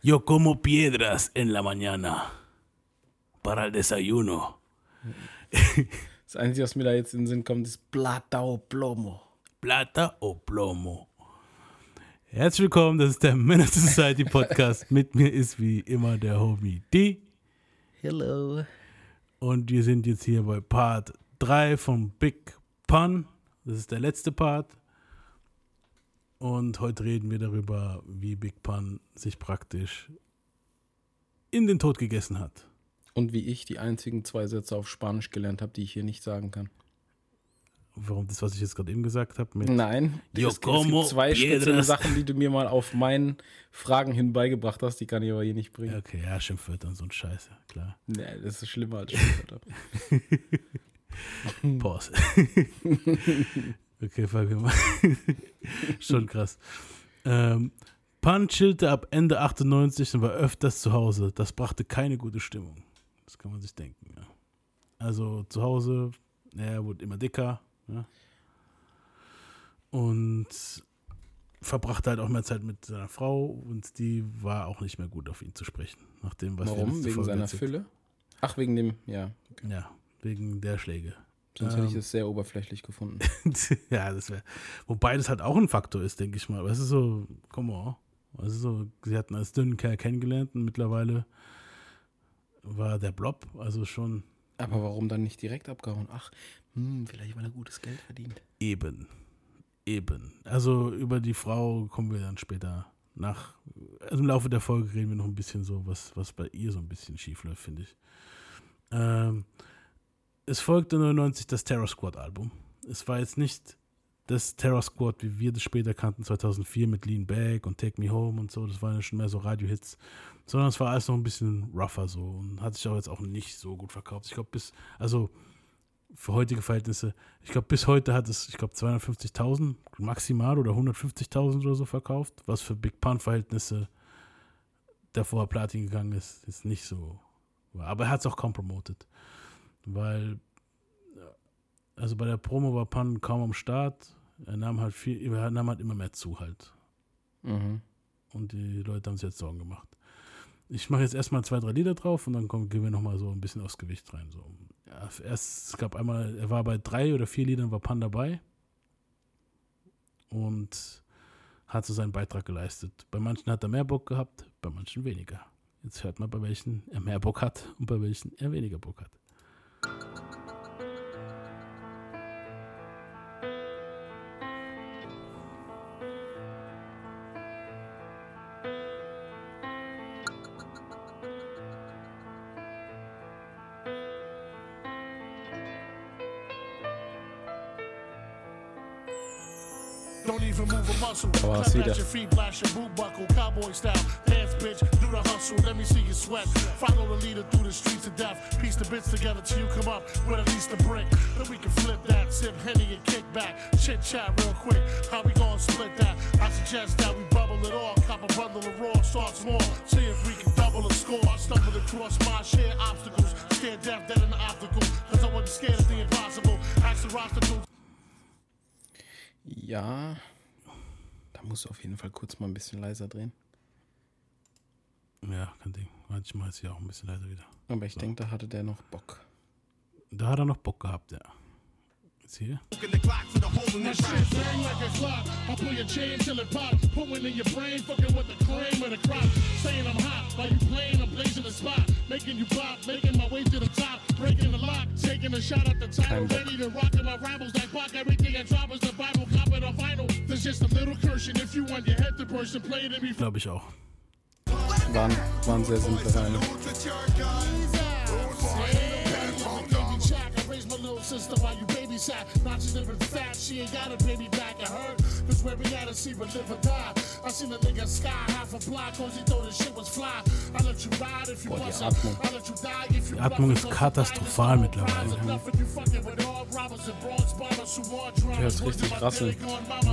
Yo como piedras en la mañana. Para el desayuno. Das Einzige, was mir da jetzt in den Sinn kommt, ist Plata o Plomo. Plata o plomo. Herzlich willkommen, das ist der Menace Society Podcast. Mit mir ist wie immer der Homie D. Hello. Und wir sind jetzt hier bei Part 3 von Big Pun. Das ist der letzte Part. Und heute reden wir darüber, wie Big Pun sich praktisch in den Tod gegessen hat. Und wie ich die einzigen zwei Sätze auf Spanisch gelernt habe, die ich hier nicht sagen kann. Warum das, was ich jetzt gerade eben gesagt habe? Nein, Yo es, es gibt zwei spezielle. Sachen, die du mir mal auf meinen Fragen hin beigebracht hast, die kann ich aber hier nicht bringen. Okay, ja, Schimpfwörter und so ein Scheiße, klar. Nee, das ist schlimmer als Schimpfwörter. Pause. okay, fangen wir mal. Schon krass. Ähm, Pan chillte ab Ende 98 und war öfters zu Hause. Das brachte keine gute Stimmung. Das kann man sich denken. Ja. Also zu Hause, er wurde immer dicker. Ja. Und verbrachte halt auch mehr Zeit mit seiner Frau und die war auch nicht mehr gut auf ihn zu sprechen. Nach dem, was Warum? Wegen Folge seiner erzählt- Fülle? Ach, wegen dem, ja. Ja, wegen der Schläge. Sonst hätte ich Ähm. es sehr oberflächlich gefunden. ja, das wäre. Wobei das halt auch ein Faktor ist, denke ich mal. Weißt du, so, come on. Du, so, sie hatten als dünnen Kerl kennengelernt und mittlerweile war der Blob, also schon Aber warum dann nicht direkt abgehauen? Ach, hm, vielleicht weil er gutes Geld verdient. eben. Eben. Also über die Frau kommen wir dann später nach. Also im Laufe der Folge reden wir noch ein bisschen so, was, was bei ihr so ein bisschen schief läuft, finde ich. Ähm, es folgte 99 das Terror Squad Album. Es war jetzt nicht das Terror Squad, wie wir das später kannten, 2004 mit Lean Back und Take Me Home und so. Das waren ja schon mehr so Radio-Hits. Sondern es war alles noch ein bisschen rougher so und hat sich auch jetzt auch nicht so gut verkauft. Ich glaube, bis, also für heutige Verhältnisse, ich glaube, bis heute hat es, ich glaube, 250.000 maximal oder 150.000 oder so verkauft, was für Big Pun-Verhältnisse, vorher Platin gegangen ist, ist nicht so. Aber er hat es auch kaum promotet, weil, ja, also bei der Promo war Pun kaum am Start, er nahm halt viel, er nahm halt immer mehr zu halt. Mhm. Und die Leute haben sich jetzt Sorgen gemacht. Ich mache jetzt erstmal zwei, drei Lieder drauf und dann kommen, gehen wir nochmal so ein bisschen aufs Gewicht rein. So. Ja, erst, es gab einmal, er war bei drei oder vier Liedern, war Pan dabei und hat so seinen Beitrag geleistet. Bei manchen hat er mehr Bock gehabt, bei manchen weniger. Jetzt hört man, bei welchen er mehr Bock hat und bei welchen er weniger Bock hat. Muscle. Oh, I Clap see at that. your feet, blast your boot buckle, cowboy style. Dance, bitch, do the hustle. Let me see you sweat. Follow the leader through the streets of death. Piece the bits together till you come up with at least a brick. Then we can flip that, sip henny and kick back. Chit chat real quick. How we gonna split that? I suggest that we bubble it all. Cop a bundle of raw, start small. See if we can double the score. I stumbled across my share obstacles. Scared death, dead in the optical. Cause I wasn't scared of the impossible. Ask the roster dudes. Ja, da musst du auf jeden Fall kurz mal ein bisschen leiser drehen. Ja, kein Ding. Mache jetzt hier auch ein bisschen leiser wieder. Aber ich denke, da hatte der noch Bock. Da hat er noch Bock gehabt, ja. Jetzt hier. That shit bang like it's locked. I pull your chain till it pop. Put one in your brain, fucking with the cream of the crop. Saying I'm hot, while you playing, I'm blazing the spot. Making you pop, making my way to the top. Breaking the lock, taking a shot at the title. Ready to rock my rivals like Pac. Everything I drop is the Bible, cop it on vinyl. There's just a little cushion if you want your head to burst and play it before. Glaube ich auch. Waren, waren sehr simple sister while you babysat. Now she's living fat, she ain't got a baby back. Cause where we see but live or die. I seen a nigga sky half a block, cause he thought his shit was fly. I let you ride if you Boah, die bust Atmung. I let you die if you Die Atmung ist katastrophal mittlerweile. rise enough if you fucking with all robbers and bronze bombers who want drugs. Richtig With my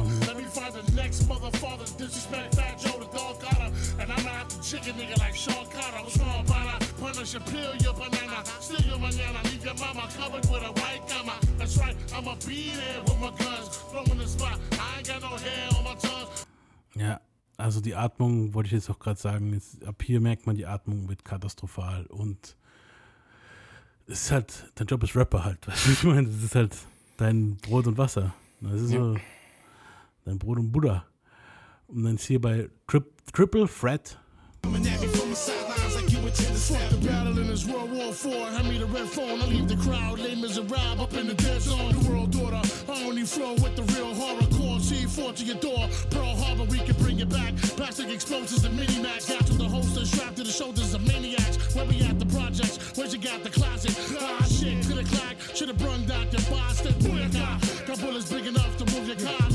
And I'm not the chicken nigga like Sean Carter. What's wrong, Bana? Punish and peel your banana. Steal your manana. Leave your mama covered with a white gamma. That's right, I'ma be there with my guns. In the spot. I ain't got no hair on my tongue. Ja, also die Atmung, wollte ich jetzt auch gerade sagen, jetzt, ab hier merkt man, die Atmung wird katastrophal und es ist halt, dein Job ist Rapper halt, weißt du, ich meine, das ist halt dein Brot und Wasser. Das ist Ja. so dein Brot und Buddha. Und dann ist hier bei Tri Triple Threat, Coming at me from the sidelines like you intend to Fuck the battle in this World War IV. Hand me the red phone. I leave the crowd, lame as a rab up in the dead zone. The world order. I only flow with the real horrorcore. C4 to your door. Pearl Harbor, we can bring it back. Plastic explosives and mini mac. Got to the holster, strapped to the shoulders of maniacs. Where we at the projects? Where's you got the closet? Ah, shit, click clack. Should've brung Dr. Boston. Booyah, got bullets big enough to move your car.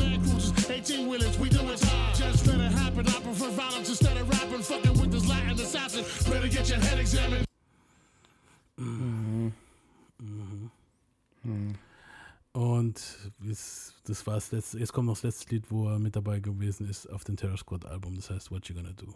Land cruisers, 18 wheelers, we do it hard. Just let it happen. I prefer violence instead of rapping. Fucking with this Latin assassin. Better get your head examined. Und jetzt, das war das letzte, jetzt kommt noch das letzte Lied, wo er mit dabei gewesen ist auf dem Terror Squad Album, das heißt What You Gonna Do.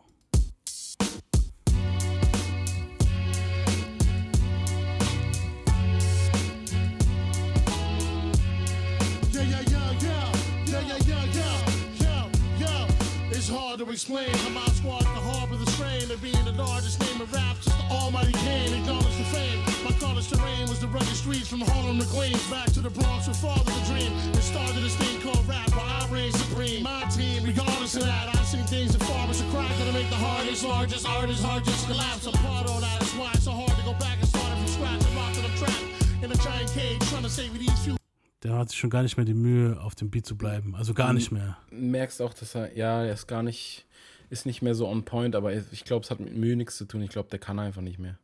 Explain how my squad can harbor the strain of being the largest name in rap. Just the almighty Kane, acknowledge the fame. My college terrain was the rugged streets from Harlem to Queens. Back to the Bronx with father the dream. It started this thing called rap, where I reign supreme. My team, regardless of that, I've seen things that far as a crack that'll make the hardest, largest artist hard just collapse. Apart all that, that's why it's so hard to go back and start it from scratch. I'm locked in a trap in a giant cage, trying to save these few. Der hat sich schon gar nicht mehr die Mühe, auf dem Beat zu bleiben. Also gar nicht mehr. merkst auch, dass er, ja, er ist gar nicht, ist nicht mehr so on point, aber ich glaube, es hat mit Mühe nichts zu tun. Ich glaube, der kann einfach nicht mehr.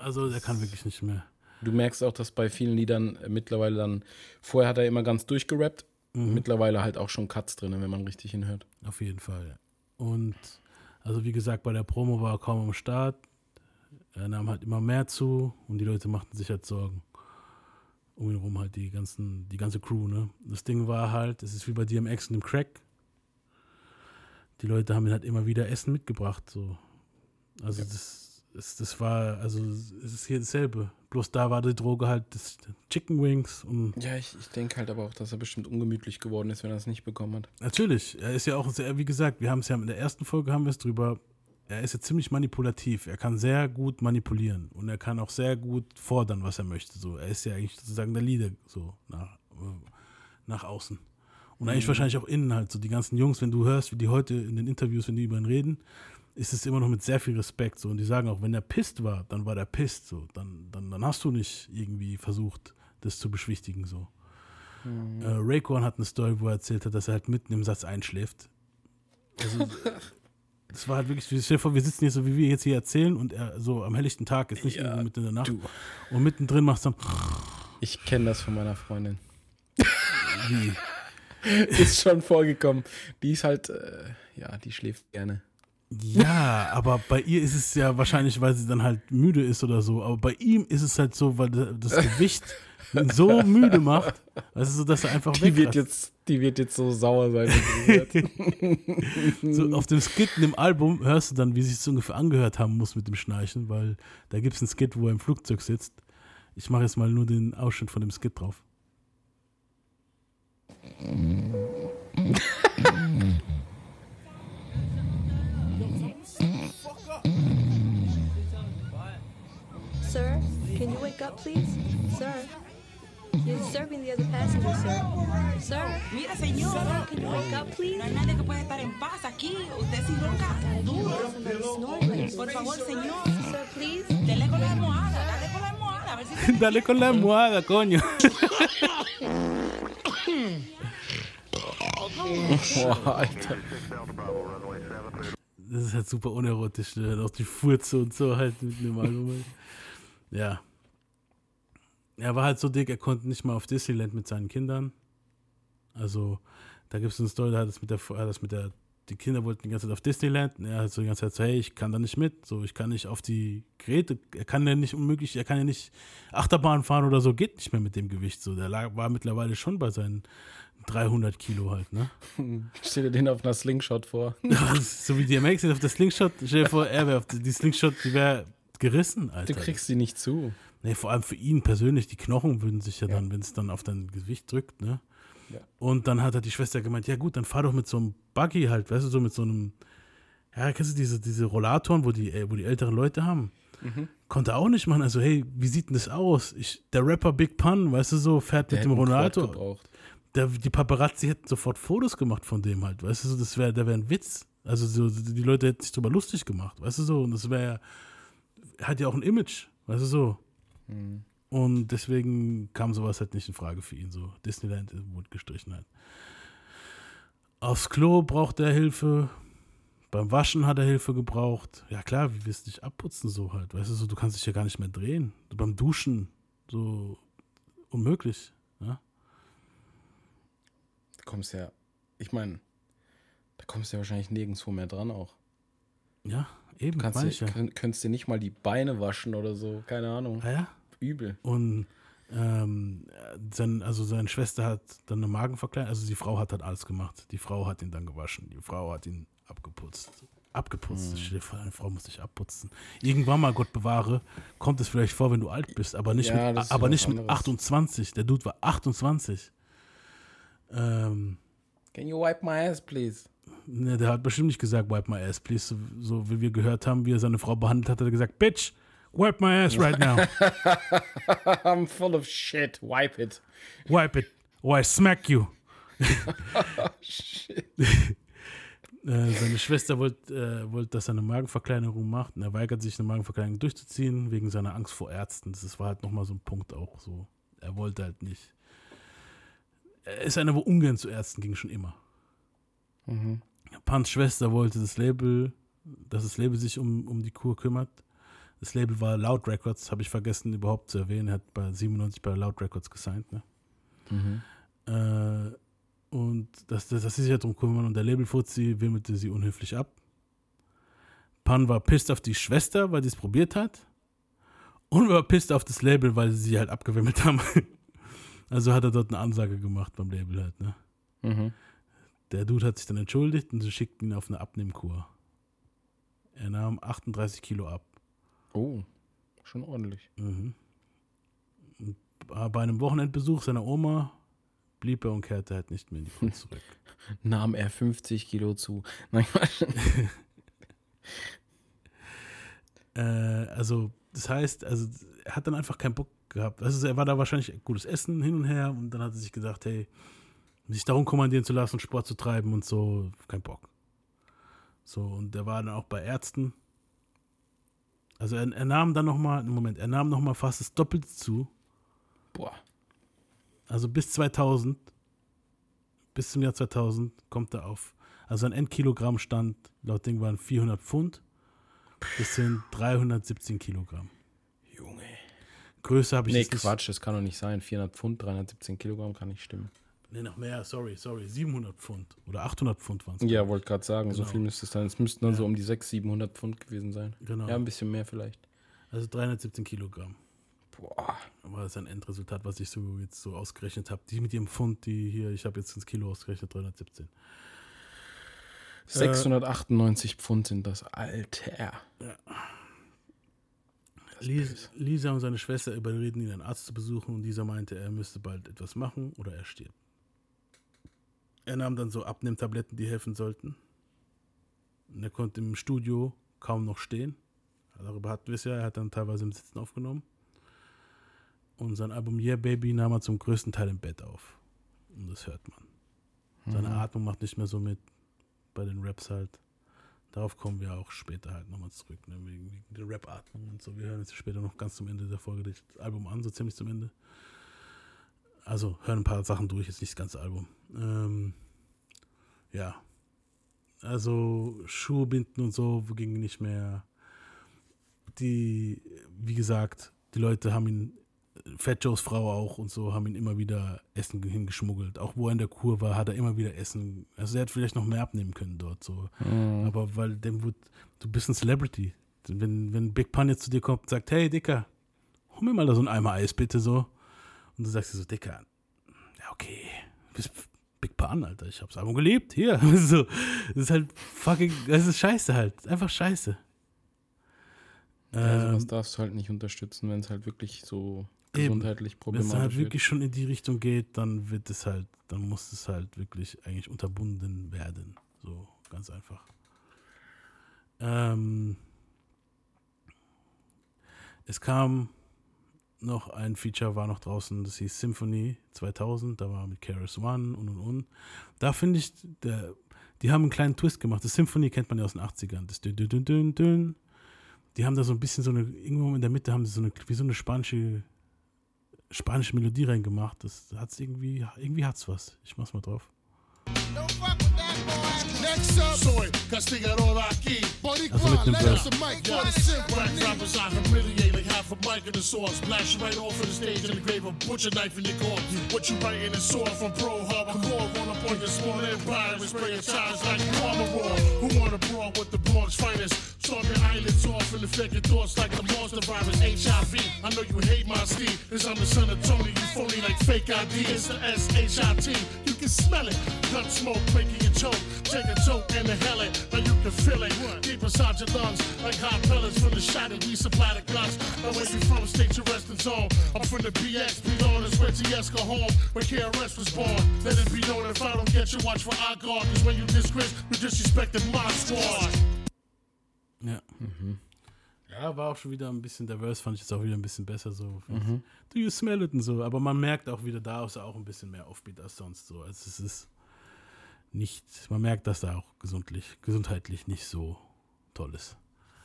Also der kann wirklich nicht mehr. Du merkst auch, dass bei vielen Liedern äh, mittlerweile dann, vorher hat er immer ganz durchgerappt, mittlerweile halt auch schon Cuts drin, wenn man richtig hinhört. Auf jeden Fall. Und also wie gesagt, bei der Promo war er kaum am Start. Er nahm halt immer mehr zu und die Leute machten sich halt Sorgen. Um ihn rum halt die ganzen, die ganze Crew, ne? Das Ding war halt, es ist wie bei DMX und dem Crack. Die Leute haben ihn halt immer wieder Essen mitgebracht, so. Also das, das, das war, also es ist hier dasselbe. Bloß da war die Droge halt das Chicken Wings und Ja, ich, ich denke halt aber auch, dass er bestimmt ungemütlich geworden ist, wenn er es nicht bekommen hat. Natürlich, er ist ja auch sehr, wie gesagt, wir haben es ja in der ersten Folge haben wir es drüber, er ist ja ziemlich manipulativ. Er kann sehr gut manipulieren und er kann auch sehr gut fordern, was er möchte. So, er ist ja eigentlich sozusagen der Leader so nach, nach außen. Und eigentlich wahrscheinlich auch innen halt so die ganzen Jungs, wenn du hörst, wie die heute in den Interviews, wenn die über ihn reden, ist es immer noch mit sehr viel Respekt so und die sagen auch, wenn er pisst war, dann war der pisst so, dann, dann, dann hast du nicht irgendwie versucht, das zu beschwichtigen so. Äh, Raycon hat eine Story, wo er erzählt hat, dass er halt mitten im Satz einschläft. Also, das war halt wirklich, stell dir vor, wir sitzen hier so, wie wir jetzt hier erzählen und er so am helllichten Tag, ist nicht Ja, irgendwo mitten in der Nacht. du. Und mittendrin macht es dann, Ich kenne das von meiner Freundin. wie? Ist schon vorgekommen. Die ist halt, äh, ja, die schläft gerne. Ja, aber bei ihr ist es ja wahrscheinlich, weil sie dann halt müde ist oder so. Aber bei ihm ist es halt so, weil das Gewicht so müde macht, also so, dass er einfach Die wird, jetzt, die wird jetzt so sauer sein. So auf dem Skit in dem Album hörst du dann, wie sich es ungefähr angehört haben muss mit dem Schnarchen, weil da gibt es einen Skit, wo er im Flugzeug sitzt. Ich mache jetzt mal nur den Ausschnitt von dem Skit drauf. Sir, can you wake up, please? Sir, you're disturbing the other passengers, sir. Sir, Mira, señor, sir, can you wake up, please? no hay nadie que pueda estar en paz aquí. Usted sí ronca duro. Por favor, señor, Sir, please. dele con la almohada, dale con la almohada, a ver si se Dale con la almohada, coño. Boah, Alter. Das ist halt super unerotisch, ne? auch die Furze und so halt mit dem Album. Ja. Er war halt so dick, er konnte nicht mal auf Disneyland mit seinen Kindern. Also, da gibt es eine Story, da hat es mit der, das mit der, die Kinder wollten die ganze Zeit auf Disneyland. Und er hat so die ganze Zeit so, hey, ich kann da nicht mit, so, ich kann nicht auf die Geräte, er kann ja nicht unmöglich, er kann ja nicht Achterbahn fahren oder so, geht nicht mehr mit dem Gewicht, so. Der lag, war mittlerweile schon bei seinen 300 Kilo halt, ne? Stell dir den auf einer Slingshot vor. So wie DMX jetzt auf der Slingshot, stell dir vor, er wäre auf die, die Slingshot, die wäre gerissen, Alter. Du kriegst sie nicht zu. Nee, vor allem für ihn persönlich, die Knochen würden sich ja, dann, wenn es dann auf dein Gewicht drückt, ne? Ja. Und dann hat er die Schwester gemeint, ja gut, dann fahr doch mit so einem Buggy halt, weißt du, so mit so einem, ja, kennst du diese, diese Rollatoren, wo die, äh, wo die älteren Leute haben? Konnte auch nicht machen. Also, hey, wie sieht denn das aus? Ich, der Rapper Big Pun, weißt du so, fährt Der mit dem Rollator. Der, die Paparazzi hätten sofort Fotos gemacht von dem halt, weißt du so, das wäre, der wäre ein Witz. Also, so, die Leute hätten sich drüber lustig gemacht, weißt du so, und das wäre, hat ja auch ein Image, weißt du so. Mhm. Und deswegen kam sowas halt nicht in Frage für ihn. So, Disneyland wurde gestrichen halt. Aufs Klo braucht er Hilfe. Beim Waschen hat er Hilfe gebraucht. Ja klar, wie willst du dich abputzen so halt? Weißt du so, du kannst dich ja gar nicht mehr drehen. beim Duschen so unmöglich. Ja? Da kommst ja, ich meine, da kommst du ja wahrscheinlich nirgendwo mehr dran auch. Ja, eben, Du kannst dir, ja. könnt- könntest dir nicht mal die Beine waschen oder so, keine Ahnung. Ah, ja. Übel. Und ähm, sein, also seine Schwester hat dann eine Magenverkleidung, also die Frau hat halt alles gemacht. Die Frau hat ihn dann gewaschen, die Frau hat ihn abgeputzt. Abgeputzt, vor, eine Frau muss sich abputzen. Irgendwann mal, Gott bewahre, kommt es vielleicht vor, wenn du alt bist, aber nicht, Ja, mit, aber nicht mit anderes. 28. Der Dude war 28. Ähm, Can you wipe my ass, please? ne, der hat bestimmt nicht gesagt, wipe my ass, please. So, so wie wir gehört haben, wie er seine Frau behandelt hat, hat er gesagt, Bitch, wipe my ass right now. I'm full of shit. Wipe it. Wipe it, or I smack you. Shit. Äh, seine Schwester wollte, äh, wollte, dass er eine Magenverkleinerung macht und er weigert sich, eine Magenverkleinerung durchzuziehen, wegen seiner Angst vor Ärzten. Das war halt nochmal so ein Punkt auch so. Er wollte halt nicht. Er ist einer, wo ungern zu Ärzten ging, schon immer. Mhm. Pans Schwester wollte das Label, dass das Label sich um, um die Kur kümmert. Das Label war Loud Records, habe ich vergessen überhaupt zu erwähnen. Er hat bei 97 bei Loud Records gesigned. Ne? Mhm. Äh, und dass, dass, dass sie sich halt drum kümmern und der Labelfuzzi wimmelte sie unhöflich ab. Pan war pisst auf die Schwester, weil sie es probiert hat. Und war pisst auf das Label, weil sie sie halt abgewimmelt haben. Also hat er dort eine Ansage gemacht beim Label halt, ne? Mhm. Der Dude hat sich dann entschuldigt und sie schickten ihn auf eine Abnehmkur. Er nahm 38 Kilo ab. Oh, schon ordentlich. Mhm. Bei einem Wochenendbesuch seiner Oma blieb er und kehrte halt nicht mehr in die Kur zurück. Nahm er 50 Kilo zu. Nein, Äh, also, das heißt, also er hat dann einfach keinen Bock gehabt. Also er war da wahrscheinlich gutes Essen hin und her und dann hat er sich gesagt, hey, sich darum kommandieren zu lassen, Sport zu treiben und so, kein Bock. So, und er war dann auch bei Ärzten. Also er, er nahm dann nochmal, Moment, er nahm nochmal fast das Doppelte zu. boah. Also bis 2000, bis zum Jahr 2000 kommt er auf, also ein Endkilogrammstand laut Ding waren 400 Pfund. Das sind 317 Kilogramm. Junge. Größe habe ich Nee, jetzt nicht. Quatsch, das kann doch nicht sein. 400 Pfund, 317 Kilogramm kann nicht stimmen. Nee, noch mehr, sorry, sorry. 700 Pfund oder 800 Pfund waren es. Ja, wollte gerade sagen, so Genau. viel müsste es sein. Es müssten dann Ja. so um die 600, 700 Pfund gewesen sein. Genau. Ja, ein bisschen mehr vielleicht. Also 317 Kilogramm. Boah. War das ein Endresultat, was ich so jetzt so ausgerechnet habe. Die mit ihrem Pfund, die hier, ich habe jetzt ins Kilo ausgerechnet, 317. 698 Pfund sind das, Alter. Lis- Lisa und seine Schwester überreden ihn, einen Arzt zu besuchen und dieser meinte, er müsste bald etwas machen oder er stirbt. Er nahm dann so Abnehmtabletten, die helfen sollten. Und er konnte im Studio kaum noch stehen. Darüber hatten wir es ja, er hat dann teilweise im Sitzen aufgenommen. Und sein Album Yeah Baby nahm er zum größten Teil im Bett auf. Und das hört man. Seine Atmung macht nicht mehr so mit bei den Raps halt. Darauf kommen wir auch später halt nochmal zurück, ne? wegen, wegen der Rap-Atmung und so. Wir hören jetzt später noch ganz zum Ende der Folge das Album an, so ziemlich zum Ende. Also hören ein paar Sachen durch, jetzt nicht das ganze Album. Ähm, ja. Also Schuhe binden und so ging nicht mehr. Die, wie gesagt, die Leute haben ihn, Fat Joes Frau auch und so, haben ihn immer wieder Essen hingeschmuggelt. Auch wo er in der Kur war, hat er immer wieder Essen. Also er hätte vielleicht noch mehr abnehmen können dort so. Aber weil dem wird, du bist ein Celebrity. Wenn, wenn Big Pun jetzt zu dir kommt und sagt, hey Dicker, hol mir mal da so einen Eimer Eis bitte so. Und du sagst dir so, Dicker, ja okay, du bist Big Pun, Alter, ich hab's Album geliebt, hier. so, das ist halt fucking, das ist scheiße halt, einfach scheiße. Ja, sowas Ähm, darfst du halt nicht unterstützen, wenn es halt wirklich so Eben. gesundheitlich Wenn es problematisch halt wird. wirklich schon in die Richtung geht, dann wird es halt, dann muss es halt wirklich eigentlich unterbunden werden. So, ganz einfach. Ähm, es kam noch ein Feature, war noch draußen, das hieß Symphony 2000, da war mit Keras One und und und. Da finde ich, der, die haben einen kleinen Twist gemacht. Das Symphony kennt man ja aus den 80ern. Das dün, dün, dün, dün. Die haben da so ein bisschen so eine, irgendwo in der Mitte haben sie so eine, wie so eine spanische, spanische Melodie reingemacht. Das hat's irgendwie, irgendwie hat's was. Ich mach's mal drauf. Next up, soy castigador aquí. Also mit dem Verse. Black rappers I humiliate like half a mic in the sauce. Splash right off of the stage in the grave of butcher knife in your corpse. What you writing is sore from pro hardcore. Run up on your small empire and spray your tires like Palmer Raw. Who wanna brawl with the Bronx finest? Storm your eyelids off and infect your thoughts like the monster virus HIV. I know you hate my Steve, cause I'm the son of Tony. You phony like fake ID. It's the S-H-I-T. You can smell it. Gun smoke breaking choke. Take a and inhale it. Now you can feel it. Deep inside your lungs. Like hot pellets from the shot that we supply the guns. Now where you from? State your resting zone. I'm from the BX. Be known as where TS go home. Where KRS was born. Let it be known if I don't get you, watch for our guard. Cause when you disgrace, you disrespected my squad. Ja. Ja, war auch schon wieder ein bisschen diverse, fand ich jetzt auch wieder ein bisschen besser so. Do you smell it und so. Aber man merkt auch wieder, da ist auch ein bisschen mehr Offbeat als sonst so. Also es ist nicht, man merkt, dass da auch gesundlich, gesundheitlich nicht so toll ist.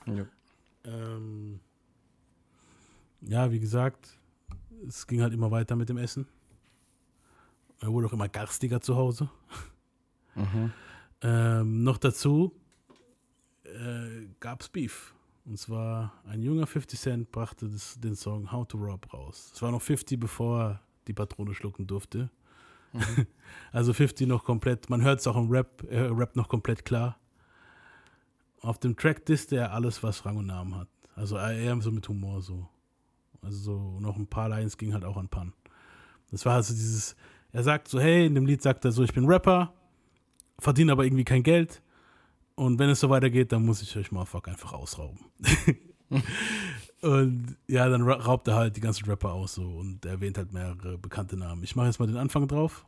Ja. Ähm, ja, wie gesagt, es ging halt immer weiter mit dem Essen. Er wurde auch immer garstiger zu Hause. Ähm, noch dazu äh, gab es Beef. Und zwar ein junger 50 Cent brachte das, den Song How to Rob raus. Es war noch 50, bevor er die Patrone schlucken durfte. also 50 noch komplett, man hört es auch im Rap, er rappt noch komplett klar. Auf dem Track disste er alles, was Rang und Namen hat. Also eher so mit Humor so. Also so noch ein paar Lines ging halt auch an Pan. Das war also dieses, er sagt so, hey, in dem Lied sagt er so, ich bin Rapper, verdiene aber irgendwie kein Geld. Und wenn es so weitergeht, dann muss ich euch Motherfucker einfach ausrauben. und ja, dann ra- raubt er halt die ganzen Rapper aus so und erwähnt halt mehrere bekannte Namen. Ich mache jetzt mal den Anfang drauf.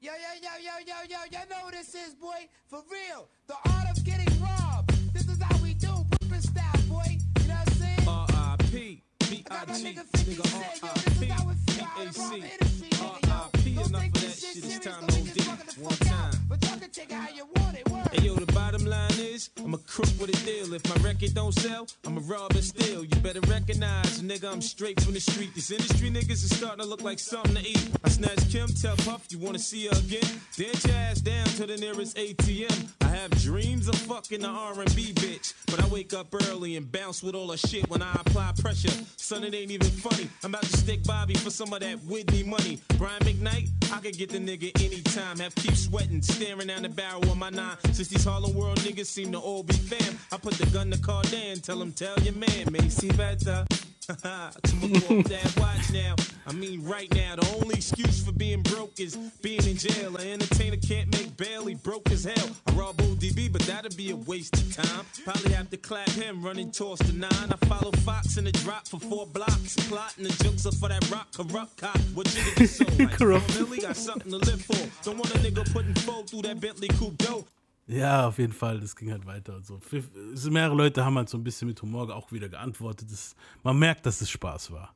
Yo, yo, yo, yo, yo, yo, you know what this is, boy. For real. The art of getting robbed. This is how we do. Brooklyn style, boy. You know what I'm saying? R.I.P. B.I.G. nigga 50 Nigga Cent, yo. This is how we feel. How to rob the industry, nigga, yo. R.I.P. Enough take of that shit. It's time fucking the One time. But y'all can check it how you want it, word. Hey yo, the bottom line is, I'm a crook with a deal. If my record don't sell, I'm a robber still. You better recognize, nigga, I'm straight from the street. These industry niggas is starting to look like something to eat. I snatch Kim, tell Puff, you wanna see her again? Dance your ass down to the nearest ATM. I have dreams of fucking the R&B bitch, but I wake up early and bounce with all the shit when I apply pressure. Son, it ain't even funny. I'm about to stick Bobby for some of that Whitney money. Brian McKnight, I could get the nigga anytime. Have keep sweating, staring down the barrel of my nine. Since these Harlem World niggas seem to all be fam, I put the gun to Cardan, tell him, tell your man, Macy better. to McCall that watch now. I mean, right now, the only excuse for being broke is being in jail. An entertainer can't make bail, he broke as hell. I rob ODB, but that'd be a waste of time. Probably have to clap him running towards the nine. I follow Fox in the drop for four blocks. Plotting the jokes up for that rock corrupt cop. What you niggas so like? Corrupt. Billy got something to live for. Don't want a nigga putting foe through that Bentley Coupe dough. Ja, auf jeden Fall, das ging halt weiter und so. Mehrere Leute haben halt so ein bisschen mit Humor auch wieder geantwortet. Das, man merkt, dass es Spaß war.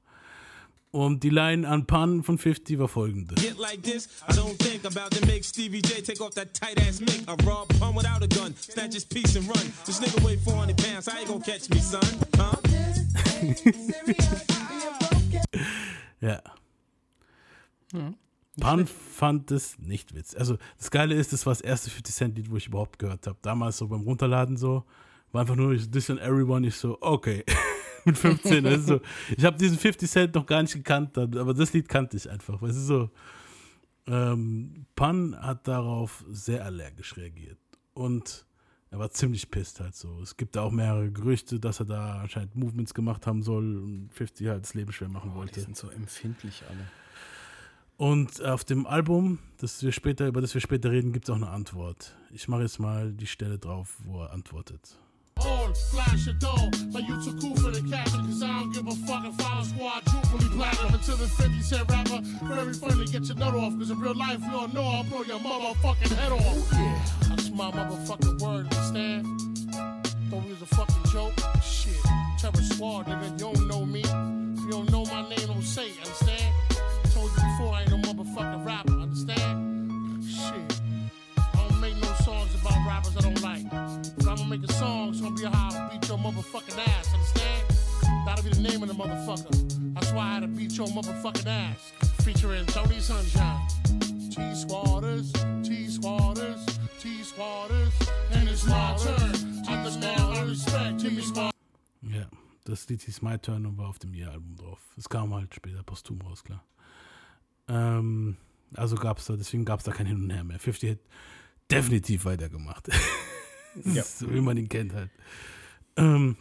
Und die Line an Pan von 50 war folgende. Get like this, I don't think about to make Stevie J take off that tight ass mic. I rob pun without a gun, snatch his piece and run. This nigga weigh 400 pounds, how you gonna catch me, son? Huh? Ja. Pan fand es nicht witzig. Also das Geile ist, das war das erste 50 Cent Lied, wo ich überhaupt gehört habe. Damals so beim Runterladen so, war einfach nur This and Everyone. Ich so, okay. Mit 15. Also, ich habe diesen 50 Cent noch gar nicht gekannt, aber das Lied kannte ich einfach. Weißt du so. Ähm, Pan hat darauf sehr allergisch reagiert. Und er war ziemlich pisst halt so. Es gibt da auch mehrere Gerüchte, dass er da anscheinend Movements gemacht haben soll und 50 halt das Leben schwer machen Die wollte. sind so empfindlich alle. Und auf dem Album, das wir später, über das wir später reden, gibt es auch eine Antwort. Ich mache jetzt mal die Stelle drauf, wo er antwortet. on, flash your dough. Like you too cool for the caption, cause I don't give a fuck if I squad truthfully platinum until the 50 cent rapper. Very friendly, get your nut off, cause in real life, you don't know I'll blow your motherfucking head off. Yeah. That's my motherfucking word, understand? Thought we was a fucking joke? Shit. Terror squad, nigga, you don't know me. If you don't know my name, don't say it, understand? Motherfucking rapper, understand? Shit. I don't make no songs about rappers I don't like. If I'm gonna make a song, it's gonna be how I beat your motherfucking ass, understand? That'll be the name of the motherfucker. That's why I had to beat your motherfucking ass. Featuring Tony Sunshine. T Squatters, T Squatters, T Squatters. And it's my turn. I'm the man I respect. T. Ja, das Lied hieß My Turn und war auf dem Ihr-Album drauf. Es kam halt später posthum raus, klar. Ähm, also gab es da, deswegen gab es da kein Hin und Her mehr. 50 hat definitiv weitergemacht. Ja. so wie man ihn kennt halt. Ähm,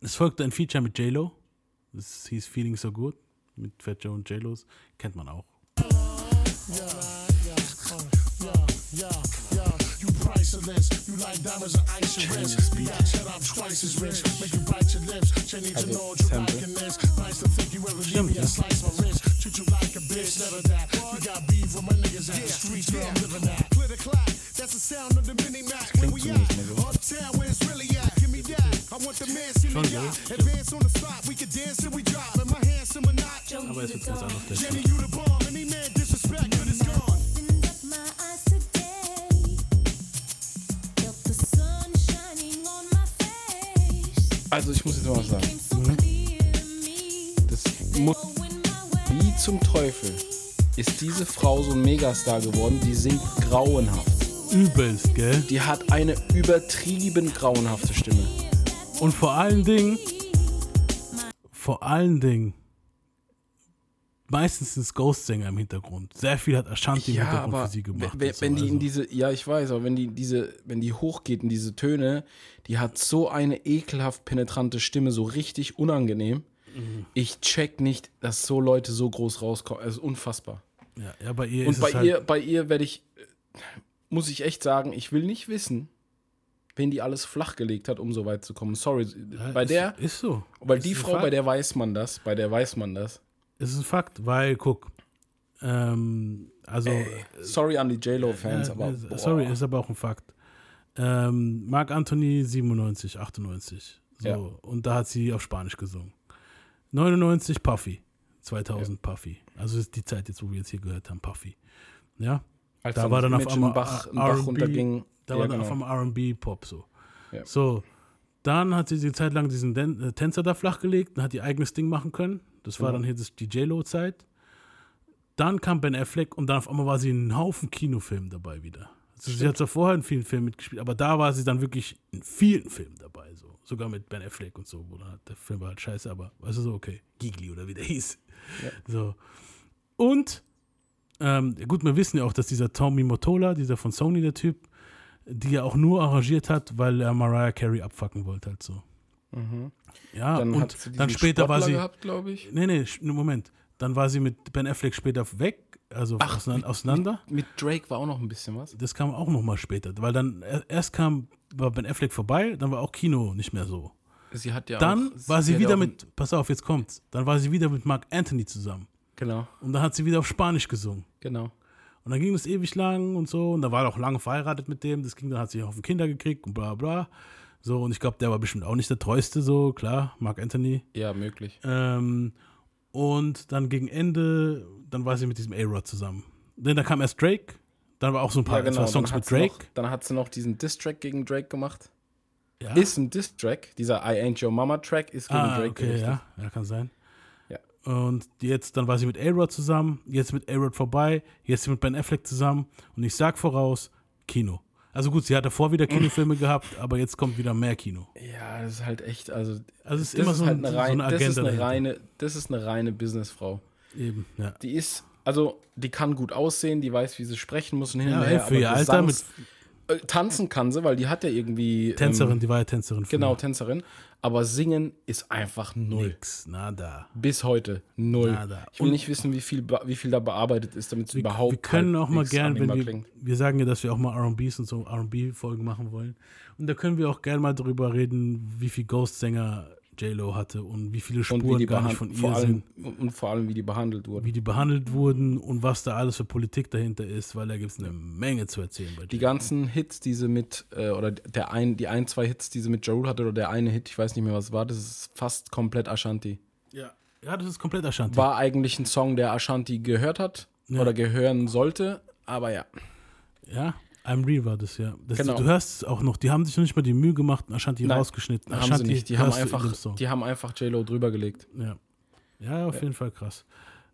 es folgte ein Feature mit J-Lo. Das hieß Feeling So Good mit Fat Joe und J-Los. Kennt man auch. Yeah, yeah, you priceless. You like diamonds and ice and wrist. Yeah, said I'm twice as rich. Make you bite your lips. She need to Also, know what you Sample. liking this. Nice to think you ever give me a slice of my wrist. Treat you like bitch, never that. You got beef with my niggas at the streets where I'm living at. Clear the clock. That's the sound of the mini Mac. Where we at? Uptown, where it's really at. Give me that. I want the man in the yacht. Advance on the spot. We can dance till we drop. And my hands to my knot. Aber es wird ganz anders. der Jenny, you the bomb. Any man disrespect, good is gone. Also ich muss jetzt mal was sagen. Me. Das muss, zum Teufel ist diese Frau so ein Megastar geworden? Die singt grauenhaft. Übelst, gell? Die hat eine übertrieben grauenhafte Stimme. Und vor allen Dingen, vor allen Dingen, meistens sind Ghost-Sänger im Hintergrund. Sehr viel hat Ashanti im Ja, Hintergrund aber für sie gemacht. wenn, so. wenn die in Also, diese, ja, ich weiß, aber wenn die diese, wenn die hochgeht in diese Töne, die hat so eine ekelhaft penetrante Stimme, so richtig unangenehm. Mhm. Ich check nicht, dass so Leute so groß rauskommen. Es ist unfassbar. ja, ja, bei ihr Und ist bei es halt, ihr, bei ihr werde ich, muss ich echt sagen, ich will nicht wissen, wen die alles flachgelegt hat, um so weit zu kommen. Sorry, ja, bei ist, der, Ist so. weil Ist die Frau, Fakt. bei der weiß man das, bei der weiß man das. Es ist ein Fakt, weil, guck, ähm, also, Sorry an die J-Lo-Fans, äh, aber äh, boah. sorry, ist aber auch ein Fakt. Ähm, Marc Anthony 97, 98. So, Ja. und da hat sie auf Spanisch gesungen. 99 Puffy, 2000 Puffy. Also ist die Zeit jetzt, wo wir jetzt hier gehört haben, Puffy. Ja, Als da war dann auf einmal Bach, Bach runterging. Da Ja, war dann genau. auf einmal R&B-Pop so. Ja. So, dann hat sie die Zeit lang diesen Dan äh, Tänzer da flachgelegt und hat ihr eigenes Ding machen können. Das war Genau. dann hier das, die J-Lo-Zeit. Dann kam Ben Affleck und dann auf einmal war sie in einem Haufen Kinofilmen dabei wieder. Also sie hat zwar vorher in vielen Filmen mitgespielt, aber da war sie dann wirklich in vielen Filmen dabei. So. Sogar mit Ben Affleck und so. Wo der Film war halt scheiße, aber weißt du so, okay. Gigli oder wie der hieß. So. Und ähm, gut, wir wissen ja auch, dass dieser Tommy Motola, dieser von Sony, der Typ, die er auch nur arrangiert hat, weil er Mariah Carey abfacken wollte, halt so. Ja, Dann und dann später war Sportler sie. gehabt, glaube ich. Nee, nee, Moment. Dann war sie mit Ben Affleck später weg, also auseinander. auseinander. Mit Drake war auch noch ein bisschen was. Das kam auch nochmal später, weil dann er- erst kam, war Ben Affleck vorbei, dann war auch Kino nicht mehr so. Sie hat ja Dann auch, war sie hat wieder ja mit, pass auf, jetzt kommt's, dann war sie wieder mit Mark Anthony zusammen. Genau, Und dann hat sie wieder auf Spanisch gesungen. genau. Und dann ging das ewig lang und so. Und da war er auch lange verheiratet mit dem. Das ging, dann hat sie auch Kinder gekriegt und bla bla. So, und ich glaube, der war bestimmt auch nicht der treueste, so, klar, Mark Anthony. Ja, möglich. Ähm, und dann gegen Ende, dann war sie mit diesem A-Rod zusammen. Denn da kam erst Drake, dann war auch so ein paar ja, genau. Songs mit hat Drake. Noch, dann hat sie noch diesen Diss-Track gegen Drake gemacht. ja. Ist ein Diss-Track. Dieser I Ain't Your Mama-Track ist gegen ah, Drake okay, gerichtet. ja, ja, kann sein. Ja. Und jetzt, dann war sie mit A-Rod zusammen, jetzt mit A-Rod vorbei, jetzt mit Ben Affleck zusammen. Und ich sag voraus, Kino. Also gut, sie hatte vor wieder Kinofilme gehabt, aber jetzt kommt wieder mehr Kino. Ja, das ist halt echt, also, Also es ist immer ist so, halt ein, eine, so rein, eine das ist Agenda eine dahinter. reine, das ist eine reine Businessfrau. Eben, ja. Die ist, also, die kann gut aussehen, die weiß, wie sie sprechen muss und hin Ja, und ey, her. für ihr Alter Gesangs- äh, tanzen kann sie, weil die hat ja irgendwie Tänzerin, Ähm, die war ja Tänzerin. genau, Tänzerin. Aber singen ist einfach null. Nix, nada. Bis heute null. Nada. Ich will Und- nicht wissen, wie viel, wie viel da bearbeitet ist, damit es überhaupt Wir können auch mal gern, wenn wir, klingt. wir sagen ja, dass wir auch mal R&Bs und so R&B-Folgen machen wollen. Und da können wir auch gerne mal darüber reden, wie viel Ghost-Sänger J-Lo hatte und wie viele Spuren gar nicht von ihr allem, sind, und vor allem, wie die behandelt wurden. wie die behandelt wurden und was da alles für Politik dahinter ist, weil da gibt es eine Menge zu erzählen bei Die ganzen Hits, die sie mit, äh, oder der ein, die ein, zwei Hits, die sie mit Jarul hatte, oder der eine Hit, ich weiß nicht mehr, was es war, das ist fast komplett Ashanti. Ja. ja, das ist komplett Ashanti. War eigentlich ein Song, der Ashanti gehört hat Ja. oder gehören sollte, aber ja. Ja, I'm Real war das, ja. Das, Genau. Du hörst es auch noch, die haben sich noch nicht mal die Mühe gemacht, und Ashanti Nein, rausgeschnitten. Haben Ashanti sie nicht. Die haben, du einfach, die haben einfach J-Lo drüber gelegt. Ja, ja auf jeden Fall krass.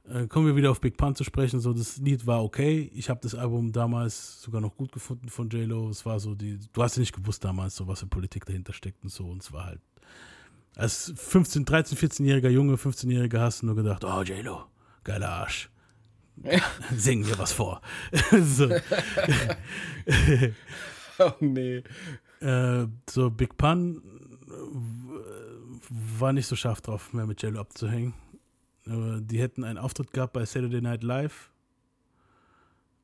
Äh, kommen wir wieder auf Big Pun zu sprechen. So, das Lied war okay. Ich habe das Album damals sogar noch gut gefunden von J-Lo. Es war so die, du hast ja nicht gewusst damals, so was für Politik dahinter steckt und so. Und es war halt, als 15, 13, 14-jähriger Junge, 15-jähriger hast du nur gedacht, oh J-Lo, geiler Arsch. Singen wir was vor. so. Oh nee. Äh, so Big Pun äh, war nicht so scharf drauf, mehr mit Jello abzuhängen. Aber die hätten einen Auftritt gehabt bei Saturday Night Live.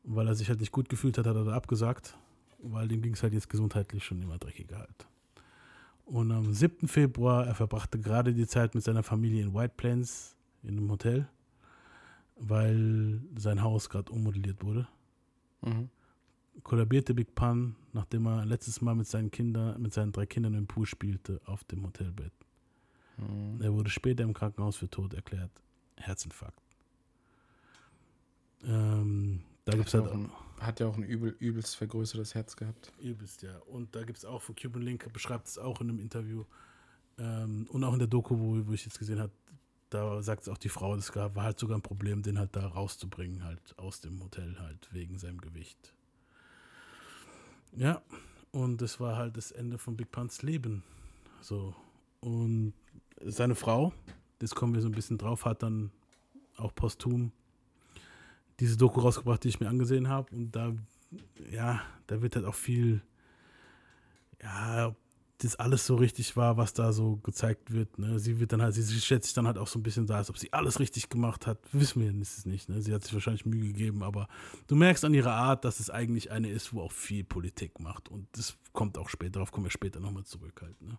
Weil er sich halt nicht gut gefühlt hat, hat er da abgesagt. Weil dem ging es halt jetzt gesundheitlich schon immer dreckiger halt. Und am 7. Februar, er verbrachte gerade die Zeit mit seiner Familie in White Plains in einem Hotel, weil sein Haus gerade ummodelliert wurde Mhm. kollabierte Big Pun, nachdem er letztes Mal mit seinen Kindern, mit seinen drei Kindern im Pool spielte auf dem Hotelbett. Mhm. Er wurde später im Krankenhaus für tot erklärt. Herzinfarkt. Ähm, da gibt es Hat halt ja auch ein, hat ja auch ein übel, übelst vergrößertes Herz gehabt. Übelst, ja. Und da gibt es auch von Cuban Link, beschreibt es auch in einem Interview ähm, und auch in der Doku, wo, wo ich jetzt gesehen habe, da sagt es auch die Frau, gab, war halt sogar ein Problem, den halt da rauszubringen, halt aus dem Hotel, halt wegen seinem Gewicht. Ja, und das war halt das Ende von Big Puns Leben. So. Und seine Frau, das kommen wir so ein bisschen drauf, hat dann auch posthum diese Doku rausgebracht, die ich mir angesehen habe. Und da, ja, da wird halt auch viel, ja, das alles so richtig war, was da so gezeigt wird. Ne? Sie wird dann halt, sie schätzt sich dann halt auch so ein bisschen da, als ob sie alles richtig gemacht hat. Wissen wir ist es nicht. Ne? Sie hat sich wahrscheinlich Mühe gegeben, aber du merkst an ihrer Art, dass es eigentlich eine ist, wo auch viel Politik macht. Und das kommt auch später, darauf kommen wir später nochmal zurück halt. Ne?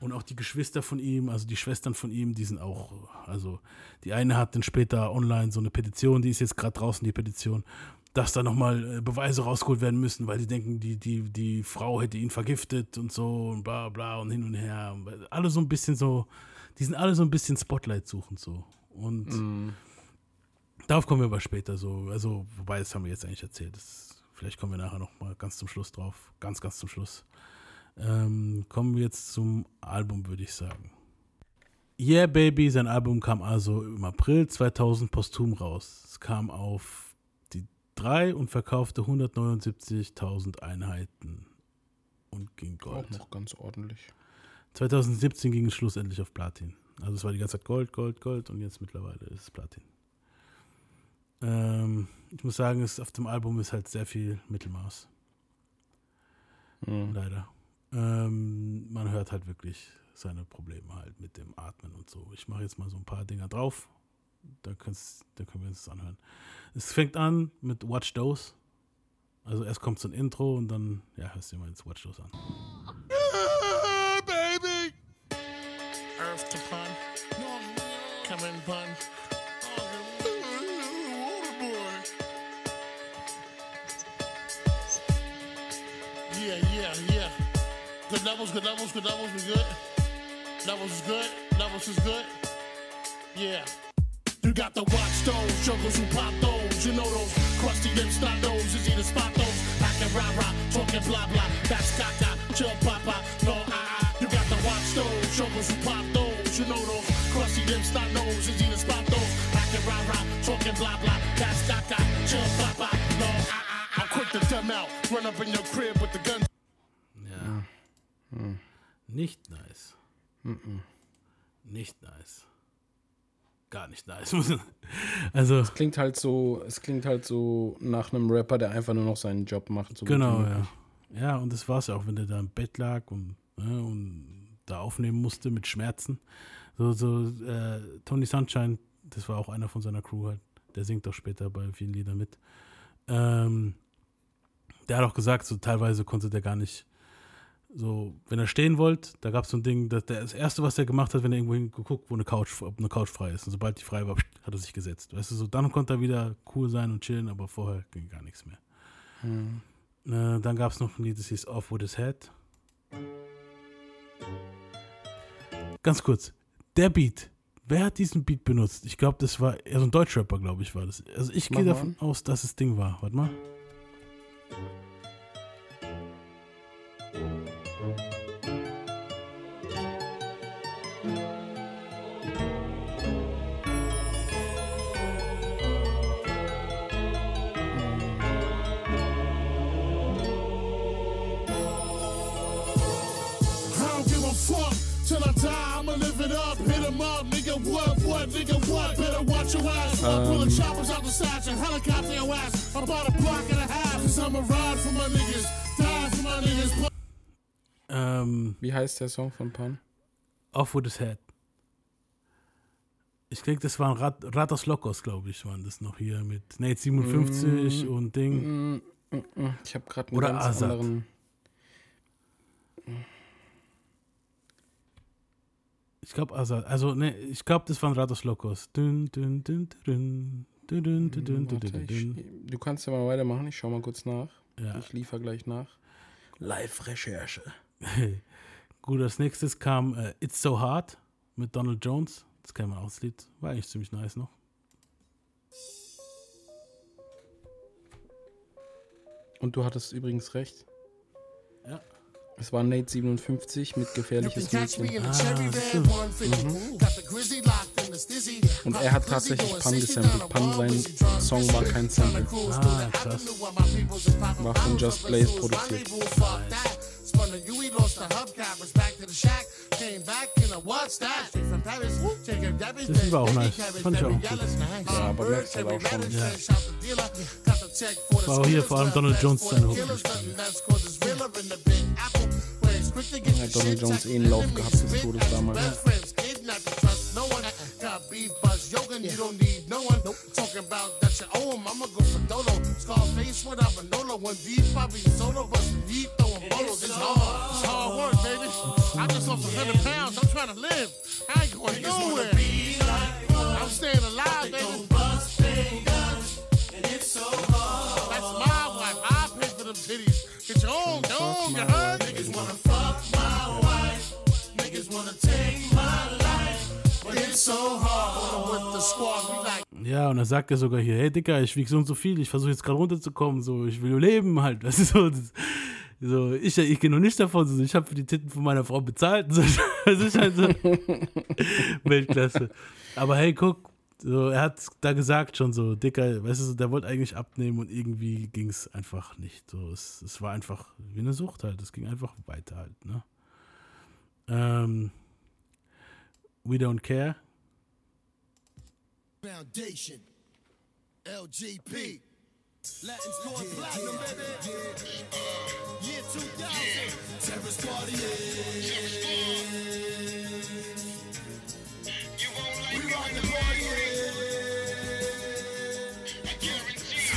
Und auch die Geschwister von ihm, also die Schwestern von ihm, die sind auch, also die eine hat dann später online so eine Petition, die ist jetzt gerade draußen, die Petition, dass da nochmal äh, Beweise rausgeholt werden müssen, weil die denken, die, die, die Frau hätte ihn vergiftet und so und bla bla und hin und her. Alle so ein bisschen so, die sind alle so ein bisschen Spotlight suchend so. Und Mhm. darauf kommen wir aber später so, also, wobei, das haben wir jetzt eigentlich erzählt. Das, vielleicht kommen wir nachher nochmal ganz zum Schluss drauf. Ganz, ganz zum Schluss. Ähm, kommen wir jetzt zum Album, würde ich sagen. Yeah Baby, sein Album kam also im April 2000 posthum raus. Es kam auf 3 und verkaufte 179.000 Einheiten und ging Auch Gold. noch ganz ordentlich. 2017 ging es schlussendlich auf Platin. Also es war die ganze Zeit Gold, Gold, Gold und jetzt mittlerweile ist es Platin. Ähm, ich muss sagen, es, auf dem Album ist halt sehr viel Mittelmaß. Mhm. Leider. Ähm, man hört halt wirklich seine Probleme halt mit dem Atmen und so. Ich mache jetzt mal so ein paar Dinger drauf. Da, kannst, da können wir uns das anhören. Es fängt an mit Watch Those. Also erst kommt so ein Intro und dann, ja, hörst du dir mal jetzt Watch Those an. baby. Earth to pun. Come in pun. Yeah, yeah, yeah. Good levels, good levels, good levels, we good. Levels is good, levels is good. Yeah. You got the watch those, jugglers who pop those. You know those crusty lips, not those. Is either spot those. I can rah rah, talking blah blah. That's caca, chill papa, no ah ah. You got the watch those, jugglers who pop those. You know those crusty lips, not those. Is either spot those. I can rah rah, talking blah blah. That's caca, chill papa, no ah ah. I'm quick to dumb out, run up in your crib with the gun. Ja. Nicht nice. Mm -mm. Nicht nice. Gar nicht nice. also, Klingt halt so, es klingt halt so nach einem Rapper, der einfach nur noch seinen Job macht. So genau, ja. Ja, und das war es ja auch, wenn der da im Bett lag und, ne, und da aufnehmen musste mit Schmerzen. So, so äh, Tony Sunshine, das war auch einer von seiner Crew halt. Der singt auch später bei vielen Liedern mit. Ähm, der hat auch gesagt, so teilweise konnte der gar nicht So, wenn er stehen wollte, da gab es so ein Ding, dass der, das erste, was er gemacht hat, wenn er irgendwo hingeguckt, wo eine Couch, ob eine Couch frei ist. Und sobald die frei war, hat er sich gesetzt. Weißt du, so dann konnte er wieder cool sein und chillen, aber vorher ging gar nichts mehr. Äh, dann gab es noch ein Lied, das hieß Off With His Head. Ganz kurz, der Beat. Wer hat diesen Beat benutzt? Ich glaube, das war eher so ein Deutschrapper, glaube ich, war das. Also ich gehe davon aus, dass es Ding war. Warte mal. Ähm, Wie heißt der Song von Pan? Off With His Head. Ich denke, das waren Rat, Ratos Locos, glaube ich, waren das noch hier mit Nate 57 und Ding. Mm, mm, mm. Ich habe gerade einen Oder ganz Azad. anderen. Ich glaube, also, also ne, ich glaube, das waren Rados Locos. Du kannst ja mal weitermachen, ich schau mal kurz nach. Ja. Ich liefere gleich nach. Live-Recherche. Gut, als nächstes kam äh, It's So Hard mit Donald Jones. Das kennt man auch, das Lied. War eigentlich ziemlich nice noch. Und du hattest übrigens recht. Ja. Es war Nate 57 mit gefährliches Mädchen. Ah. Mhm. Und er hat tatsächlich Pan gesampelt. Pan, sein Song war kein Sample. Ah, krass. War von Just Blaze produziert. Das ist auch nice. Fand ich auch gut. Ja, aber merkst halt auch schon. Ja. Das war auch hier vor allem Donald Jones seine Hook. Jones. Hat Donald Jones eh einen Lauf gehabt Todes damals. I'ma for 100 pounds. I'm trying to live. I ain't going. I'm staying alive. Titties. Get your own, your own, you heard? Niggas wanna fuck my wife. Niggas wanna take my life. But it's so hard. With the squad, we like. Ja, und dann sagt er sogar hier, hey Dicker, ich wiege so und so viel, ich versuche jetzt gerade runterzukommen, so, ich will nur leben halt. Das ist so, das, so ich, ich gehe noch nicht davon, so, ich habe für die Titten von meiner Frau bezahlt. So, das ist halt so Weltklasse. Aber hey, guck, so, er hat da gesagt schon so, Dicker, weißt du, so, der wollte eigentlich abnehmen und irgendwie ging es einfach nicht. So, es, es war einfach wie eine Sucht halt, es ging einfach weiter halt, ne? Ähm, We Don't Care. Foundation. LGP. Latin Squad Platinum, baby. Year 2000. Terror Squad, We rock the party,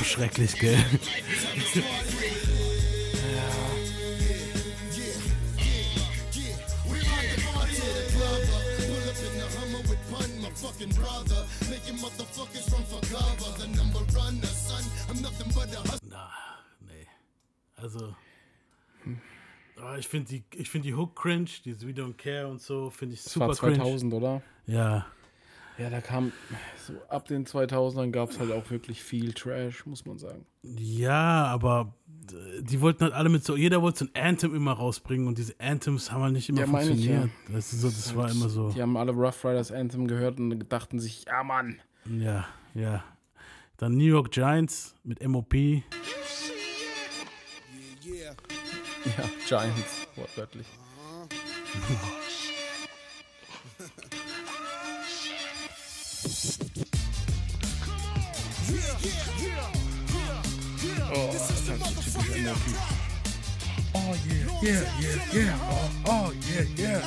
schrecklich, gell? Na, nee. Also. Oh, ich finde die, ich find die Hook cringe, dieses We Don't Care und so, finde ich super. Das war 2000, cringe. oder? Ja. Ja, da kam, so ab den 2000ern gab es halt auch wirklich viel Trash, muss man sagen. ja, aber äh, die wollten halt alle mit so, jeder wollte so ein Anthem immer rausbringen und diese Anthems haben halt nicht immer Ja, meine ich, funktioniert. Das, ist so, das war immer so, Die haben alle Rough Riders Anthem gehört und dachten sich, ja Mann. ja, ja. Dann New York Giants mit MOP. Yeah. Ja, Giants, wortwörtlich. Oh, halt so typisch MOP. Oh yeah, yeah, yeah, yeah, oh, oh yeah, yeah.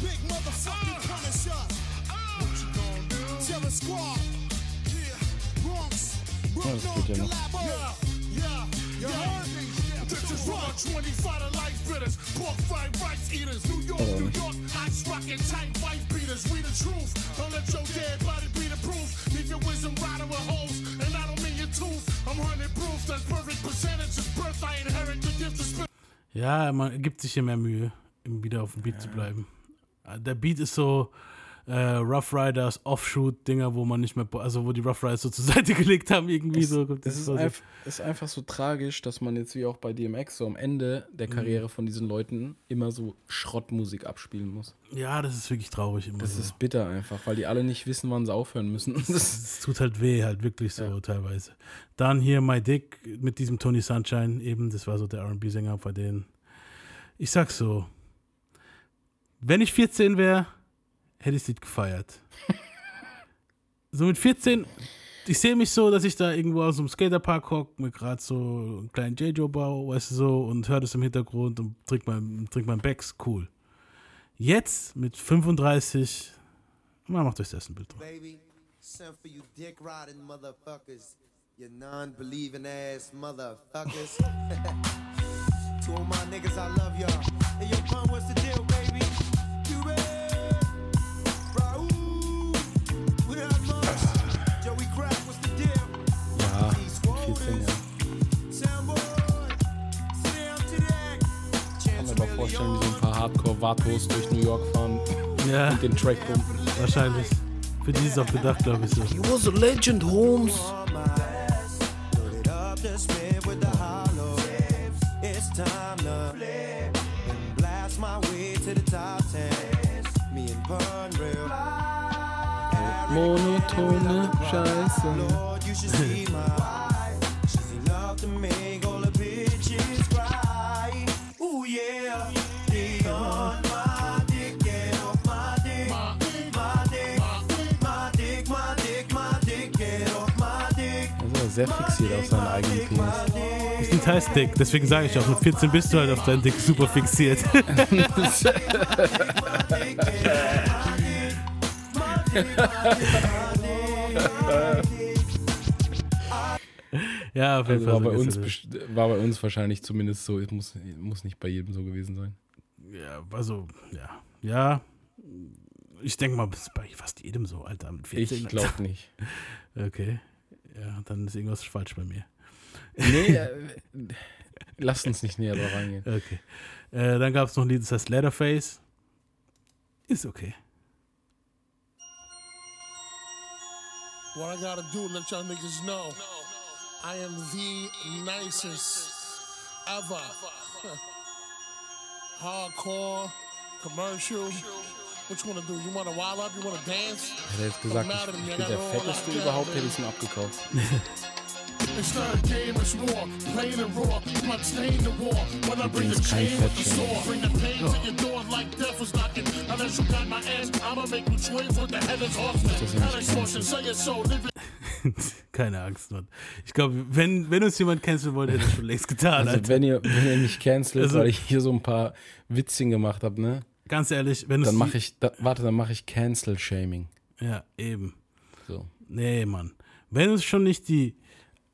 Big motherfucking Punisher. What you gonna do? Terror Squad. Yeah. Bronx. Geht ja. Yeah, yeah, you heard me. Just raw 25 to life bitters. Pork fried rice eaters. New York, New York. Ice rockin' tight white beaters. We the truth. Don't let your dead Ja, man gibt sich hier mehr Mühe, wieder auf dem Beat zu bleiben. Äh, Der Beat ist so äh, Rough Riders Offshoot-Dinger, wo man nicht mehr, also wo die Rough Riders so zur Seite gelegt haben, irgendwie so. Das ist, einf ist einfach so tragisch, dass man jetzt wie auch bei DMX so am Ende der Karriere von diesen Leuten immer so Schrottmusik abspielen muss. Ja, das ist wirklich traurig immer. Das so. ist bitter einfach, weil die alle nicht wissen, wann sie aufhören müssen. Das Es tut halt weh, halt wirklich so teilweise. Dann hier My Dick mit diesem Tony Sunshine eben, das war so der RB-Sänger bei denen. Ich sag's so, wenn ich 14 wäre, hätte ich das Lied gefeiert. so mit 14, ich sehe mich so, dass ich da irgendwo aus dem Skaterpark hock, mir gerade so einen kleinen J-Joe baue, weißt du so, und höre das im Hintergrund und trink mein, trink mein Becks, cool. Jetzt mit 35, man macht euch das ein Bild drauf. baby. Sent for you dick riding motherfuckers. You non believing ass motherfuckers. to all my niggas, I love y'all. Hey, yo, pun, what's the deal, baby? You ready? Vorstellen, wie so ein paar Hardcore-Vatos durch New York fahren Ja. und den Track pumpen. Wahrscheinlich. Für die ist auch gedacht, glaube ich so. He was a legend, Holmes. on my sehr fixiert auf seinen eigenen Penis. Ist ein Teil dick, deswegen sage ich auch, mit 14 bist du halt auf deinen Dick super fixiert. ja, auf jeden Also war, Fall. bei uns, war bei uns wahrscheinlich zumindest so. Es muss, muss nicht bei jedem so gewesen sein. ja, also, ja. Ja. Ich denke mal, das ist bei fast jedem so, Alter. Mit 14, Ich glaube nicht. Okay. Ja, dann ist irgendwas falsch bei mir. Nee, äh, lasst uns nicht näher drauf reingehen. Okay. Äh, dann gab es noch ein Lied, das heißt Leatherface. Ist okay. What I gotta do, let y'all niggas know. I am the nicest ever. Hardcore, commercial. What you wanna do? You wanna wild up? You wanna dance? Hätte er jetzt gesagt, ich, ich bin der fetteste überhaupt, hätte ich es ihm abgekauft. It's not a game, it's war. Plain and raw. Blood stain the war. When I bring the chain with the sword. Bring the pain to your door like death was knocking. Unless you got my ass, I'ma make you twins with the heaven's horsemen. Hellish fortune, say it so. Live it. Keine Angst, Mann. Ich glaube, wenn, wenn uns jemand canceln wollte, hätte er schon längst getan. Also Alter. wenn ihr, wenn ihr mich cancelt, Also- weil ich hier so ein paar Witzchen gemacht habe, ne? Ganz ehrlich, wenn Dann es mache ich, da, warte, dann mache ich Cancel-Shaming. Ja, eben. So. Nee, Mann. Wenn uns schon nicht die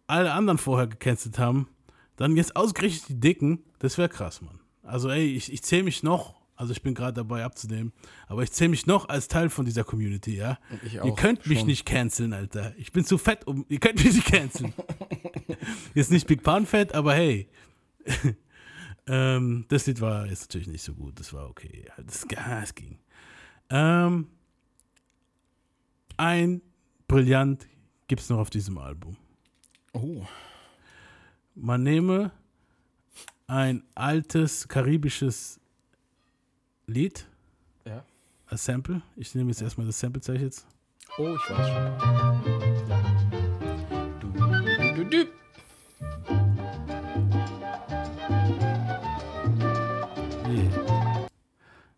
alle anderen vorher gecancelt haben, dann jetzt ausgerechnet die Dicken, das wäre krass, Mann. Also ey, ich, ich zähle mich noch, also ich bin gerade dabei abzunehmen, aber ich zähle mich noch als Teil von dieser Community, ja. ich ihr auch, könnt mich schon. nicht canceln, Alter. Ich bin zu fett, um, ihr könnt mich nicht canceln. jetzt nicht Big Pan fett, aber hey. Ähm, das Lied war jetzt natürlich nicht so gut, das war okay. Das, ja, es ging. Ähm, ein Brillant gibt es noch auf diesem Album. Oh. Man nehme ein altes karibisches Lied Ja. als Sample. Ich nehme jetzt erstmal das Sample, zeige ich jetzt. Oh, ich weiß schon.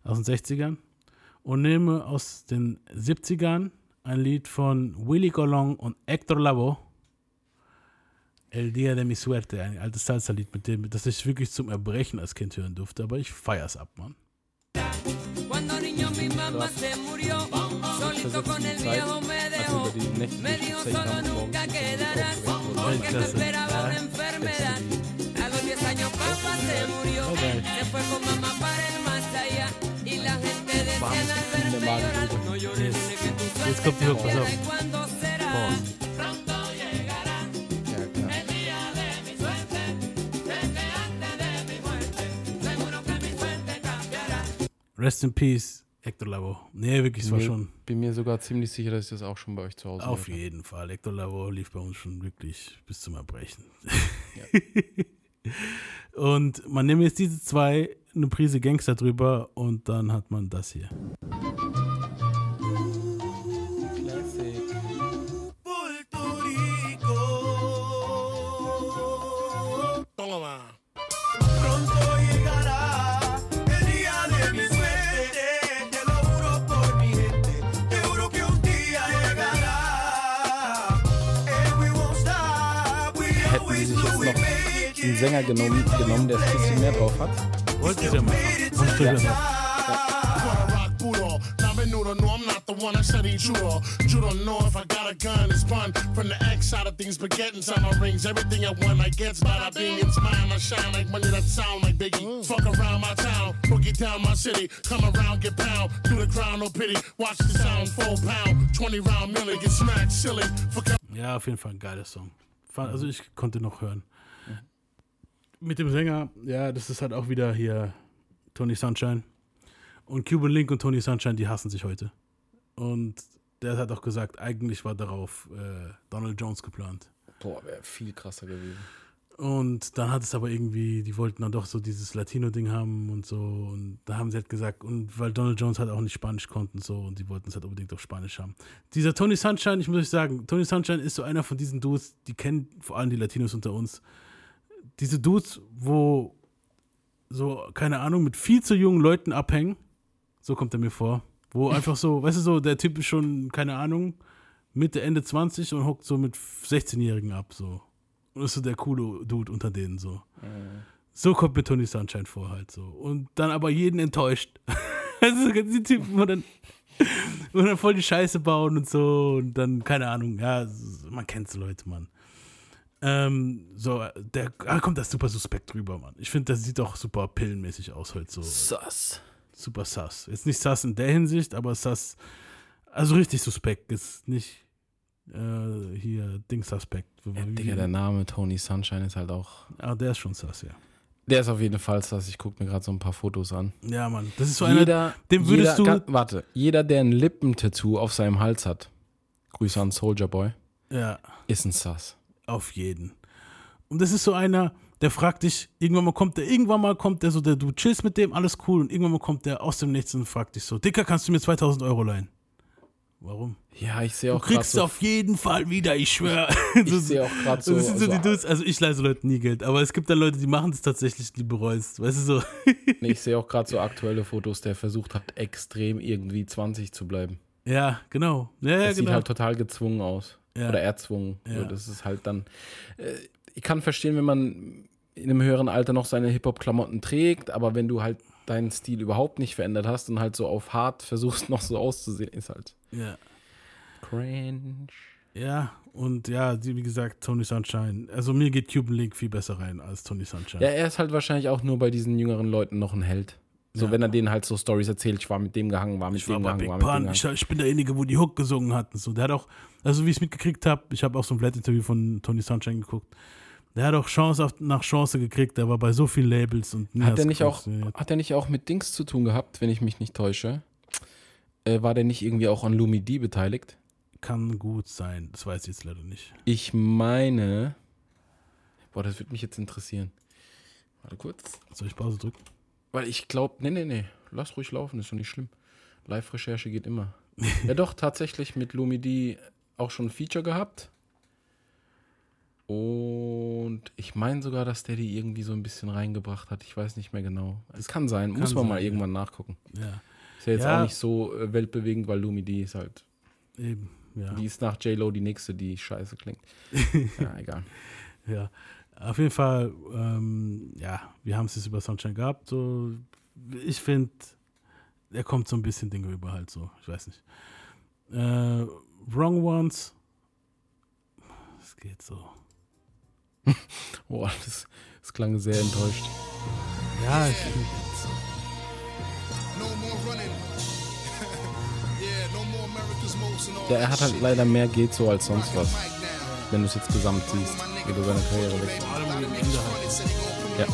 Aus den 60ern. Und nehme aus den 70ern ein Lied von Willy Colón und Héctor Lavoe. El Dia de mi Suerte, ein altes Salsa-Lied, mit dem, das ich wirklich zum Erbrechen als Kind hören durfte, aber ich feier's ab, Mann. Weltklasse. Ja. Jetzt kommt die Hook, pass auf. Ja. Rest in Peace, Hector Lavoe. Nee, wirklich, es war Bin mir- schon. Bin mir sogar ziemlich sicher, dass ich das auch schon bei euch zu Hause Auf gehört jeden Fall. Hector Lavoe lief bei uns schon wirklich bis zum Erbrechen. und man nimmt jetzt diese zwei, eine Prise Gangster drüber und dann hat man das hier. Hätten sie sich jetzt noch einen. Sänger genommen, genommen der ein bisschen mehr drauf hat. Wanna rock Budo. Now menudo, no, I'm not the one I said he. Judo know if I got a gun, it's fun. From the X side of things, but getting inside my rings. Everything I want, I get bada bing. It's mine, I shine like money that sound like Biggie. Fuck around my town, boogie down my city. Come around, get pound. Do the crown, no pity. Watch the sound, full pound. 20 round milli, get smacked silly. For Ja, auf jeden Fall ein geiler Song. Also ich konnte noch hören. Mit dem Sänger, ja, das ist halt auch wieder hier Tony Sunshine. Und Cuban Link und Tony Sunshine, die hassen sich heute. Und der hat auch gesagt, eigentlich war darauf äh, Donald Jones geplant. Boah, wäre viel krasser gewesen. Und dann hat es aber irgendwie, die wollten dann doch so dieses Latino-Ding haben und so. Und da haben sie halt gesagt, und weil Donald Jones halt auch nicht Spanisch konnte und so, und die wollten es halt unbedingt auf Spanisch haben. Dieser Tony Sunshine, ich muss euch sagen, Tony Sunshine ist so einer von diesen Dudes, die kennen vor allem die Latinos unter uns. Diese Dudes, wo so, keine Ahnung, mit viel zu jungen Leuten abhängen. So kommt er mir vor. Wo einfach so, weißt du so, der Typ ist schon, keine Ahnung, Mitte, Ende 20 und hockt so mit 16-Jährigen ab, so. Und ist so der coole Dude unter denen, so. So kommt mir Tony Sunshine vor, halt so. Und dann aber jeden enttäuscht. also die Typen, wo dann, wo dann voll die Scheiße bauen und so. Und dann, keine Ahnung, ja, man kennt so Leute, Mann. Ähm, so, der, ah, kommt das super suspekt drüber, Mann. Ich finde, das sieht auch super pillenmäßig aus heute so. Sass. Super sass. Jetzt nicht sass in der Hinsicht, aber sass, also richtig suspekt. Ist nicht äh, hier Ding suspekt. Ja, Digga, der Name Tony Sunshine ist halt auch. Ah, der ist schon sass, ja. Der ist auf jeden Fall sass. Ich gucke mir gerade so ein paar Fotos an. Ja, Mann. Das ist so einer, jeder, dem würdest jeder, du- warte, jeder, der ein Lippentattoo auf seinem Hals hat, Grüße an Soldier Boy, ja, ist ein Sass. Auf jeden. Und das ist so einer, der fragt dich, irgendwann mal kommt der, irgendwann mal kommt der so, der, du chillst mit dem, alles cool, und irgendwann mal kommt der aus dem Nichts und fragt dich so, Dicker, kannst du mir 2000 Euro leihen? Warum? Ja, ich sehe Du auch gerade kriegst so, auf jeden Fall wieder, ich schwöre. ich sehe auch gerade so, das sind so so die Dudes, also ich leih so Leuten nie Geld, aber es gibt dann Leute, die machen das tatsächlich, die bereust, weißt du so. nee, ich sehe auch gerade so aktuelle Fotos, der versucht hat, extrem irgendwie 20 zu bleiben. ja, genau. Ja, ja, Das sieht genau. halt total gezwungen aus. Ja. Oder erzwungen. Ja. So, das ist halt dann. Äh, ich kann verstehen, wenn man in einem höheren Alter noch seine Hip-Hop-Klamotten trägt, aber wenn du halt deinen Stil überhaupt nicht verändert hast und halt so auf hart versuchst, noch so auszusehen, ist halt ja. cringe. ja, und ja, wie gesagt, Tony Sunshine. Also mir geht Cuban Link viel besser rein als Tony Sunshine. Ja, er ist halt wahrscheinlich auch nur bei diesen jüngeren Leuten noch ein Held. So, Ja. wenn er denen halt so Stories erzählt, ich war mit dem gehangen, war mit Ich war dem bei gehangen, Big war mit dem Pun. gehangen. Ich, ich bin derjenige, wo die Hook gesungen hat. und So. Der hat auch, also wie ich es mitgekriegt habe, ich habe auch so ein Flat-Interview von Tony Sunshine geguckt. Der hat auch Chance nach Chance gekriegt. Der war bei so vielen Labels und Hat er nicht auch, hat er nicht auch mit Dings zu tun gehabt, wenn ich mich nicht täusche? Äh, war der nicht irgendwie auch an Lumi D beteiligt? Kann gut sein. Das weiß ich jetzt leider nicht. Ich meine. Boah, das würde mich jetzt interessieren. Warte kurz. Soll ich Pause drücken? Weil ich glaube, nee, nee, nee. Lass ruhig laufen, ist doch nicht schlimm. Live-Recherche geht immer. ja, doch, tatsächlich mit Lumi D auch schon ein Feature gehabt. Und ich meine sogar, dass der die irgendwie so ein bisschen reingebracht hat. Ich weiß nicht mehr genau. Es kann sein, Kann muss man sein, mal ja. irgendwann nachgucken. Ja, Ist ja jetzt Ja. auch nicht so äh, weltbewegend, weil Lumi D ist halt. eben. Ja. Die ist nach J-Lo die nächste, die scheiße klingt. ja, egal. Ja, auf jeden Fall, ähm, ja, wir haben es jetzt über Sunshine gehabt. So, ich finde, er kommt so ein bisschen Dinge über halt so, ich weiß nicht. Äh, Wrong Ones, es geht so. Boah, das Das klang sehr enttäuscht. Ja, ich, No more running. yeah, no more America's most and all Ja, er hat halt leider mehr geht so als sonst was. Wenn du es jetzt gesamt siehst, wie du seine Karriere weg. vor allem gegen Ende halt. Ja.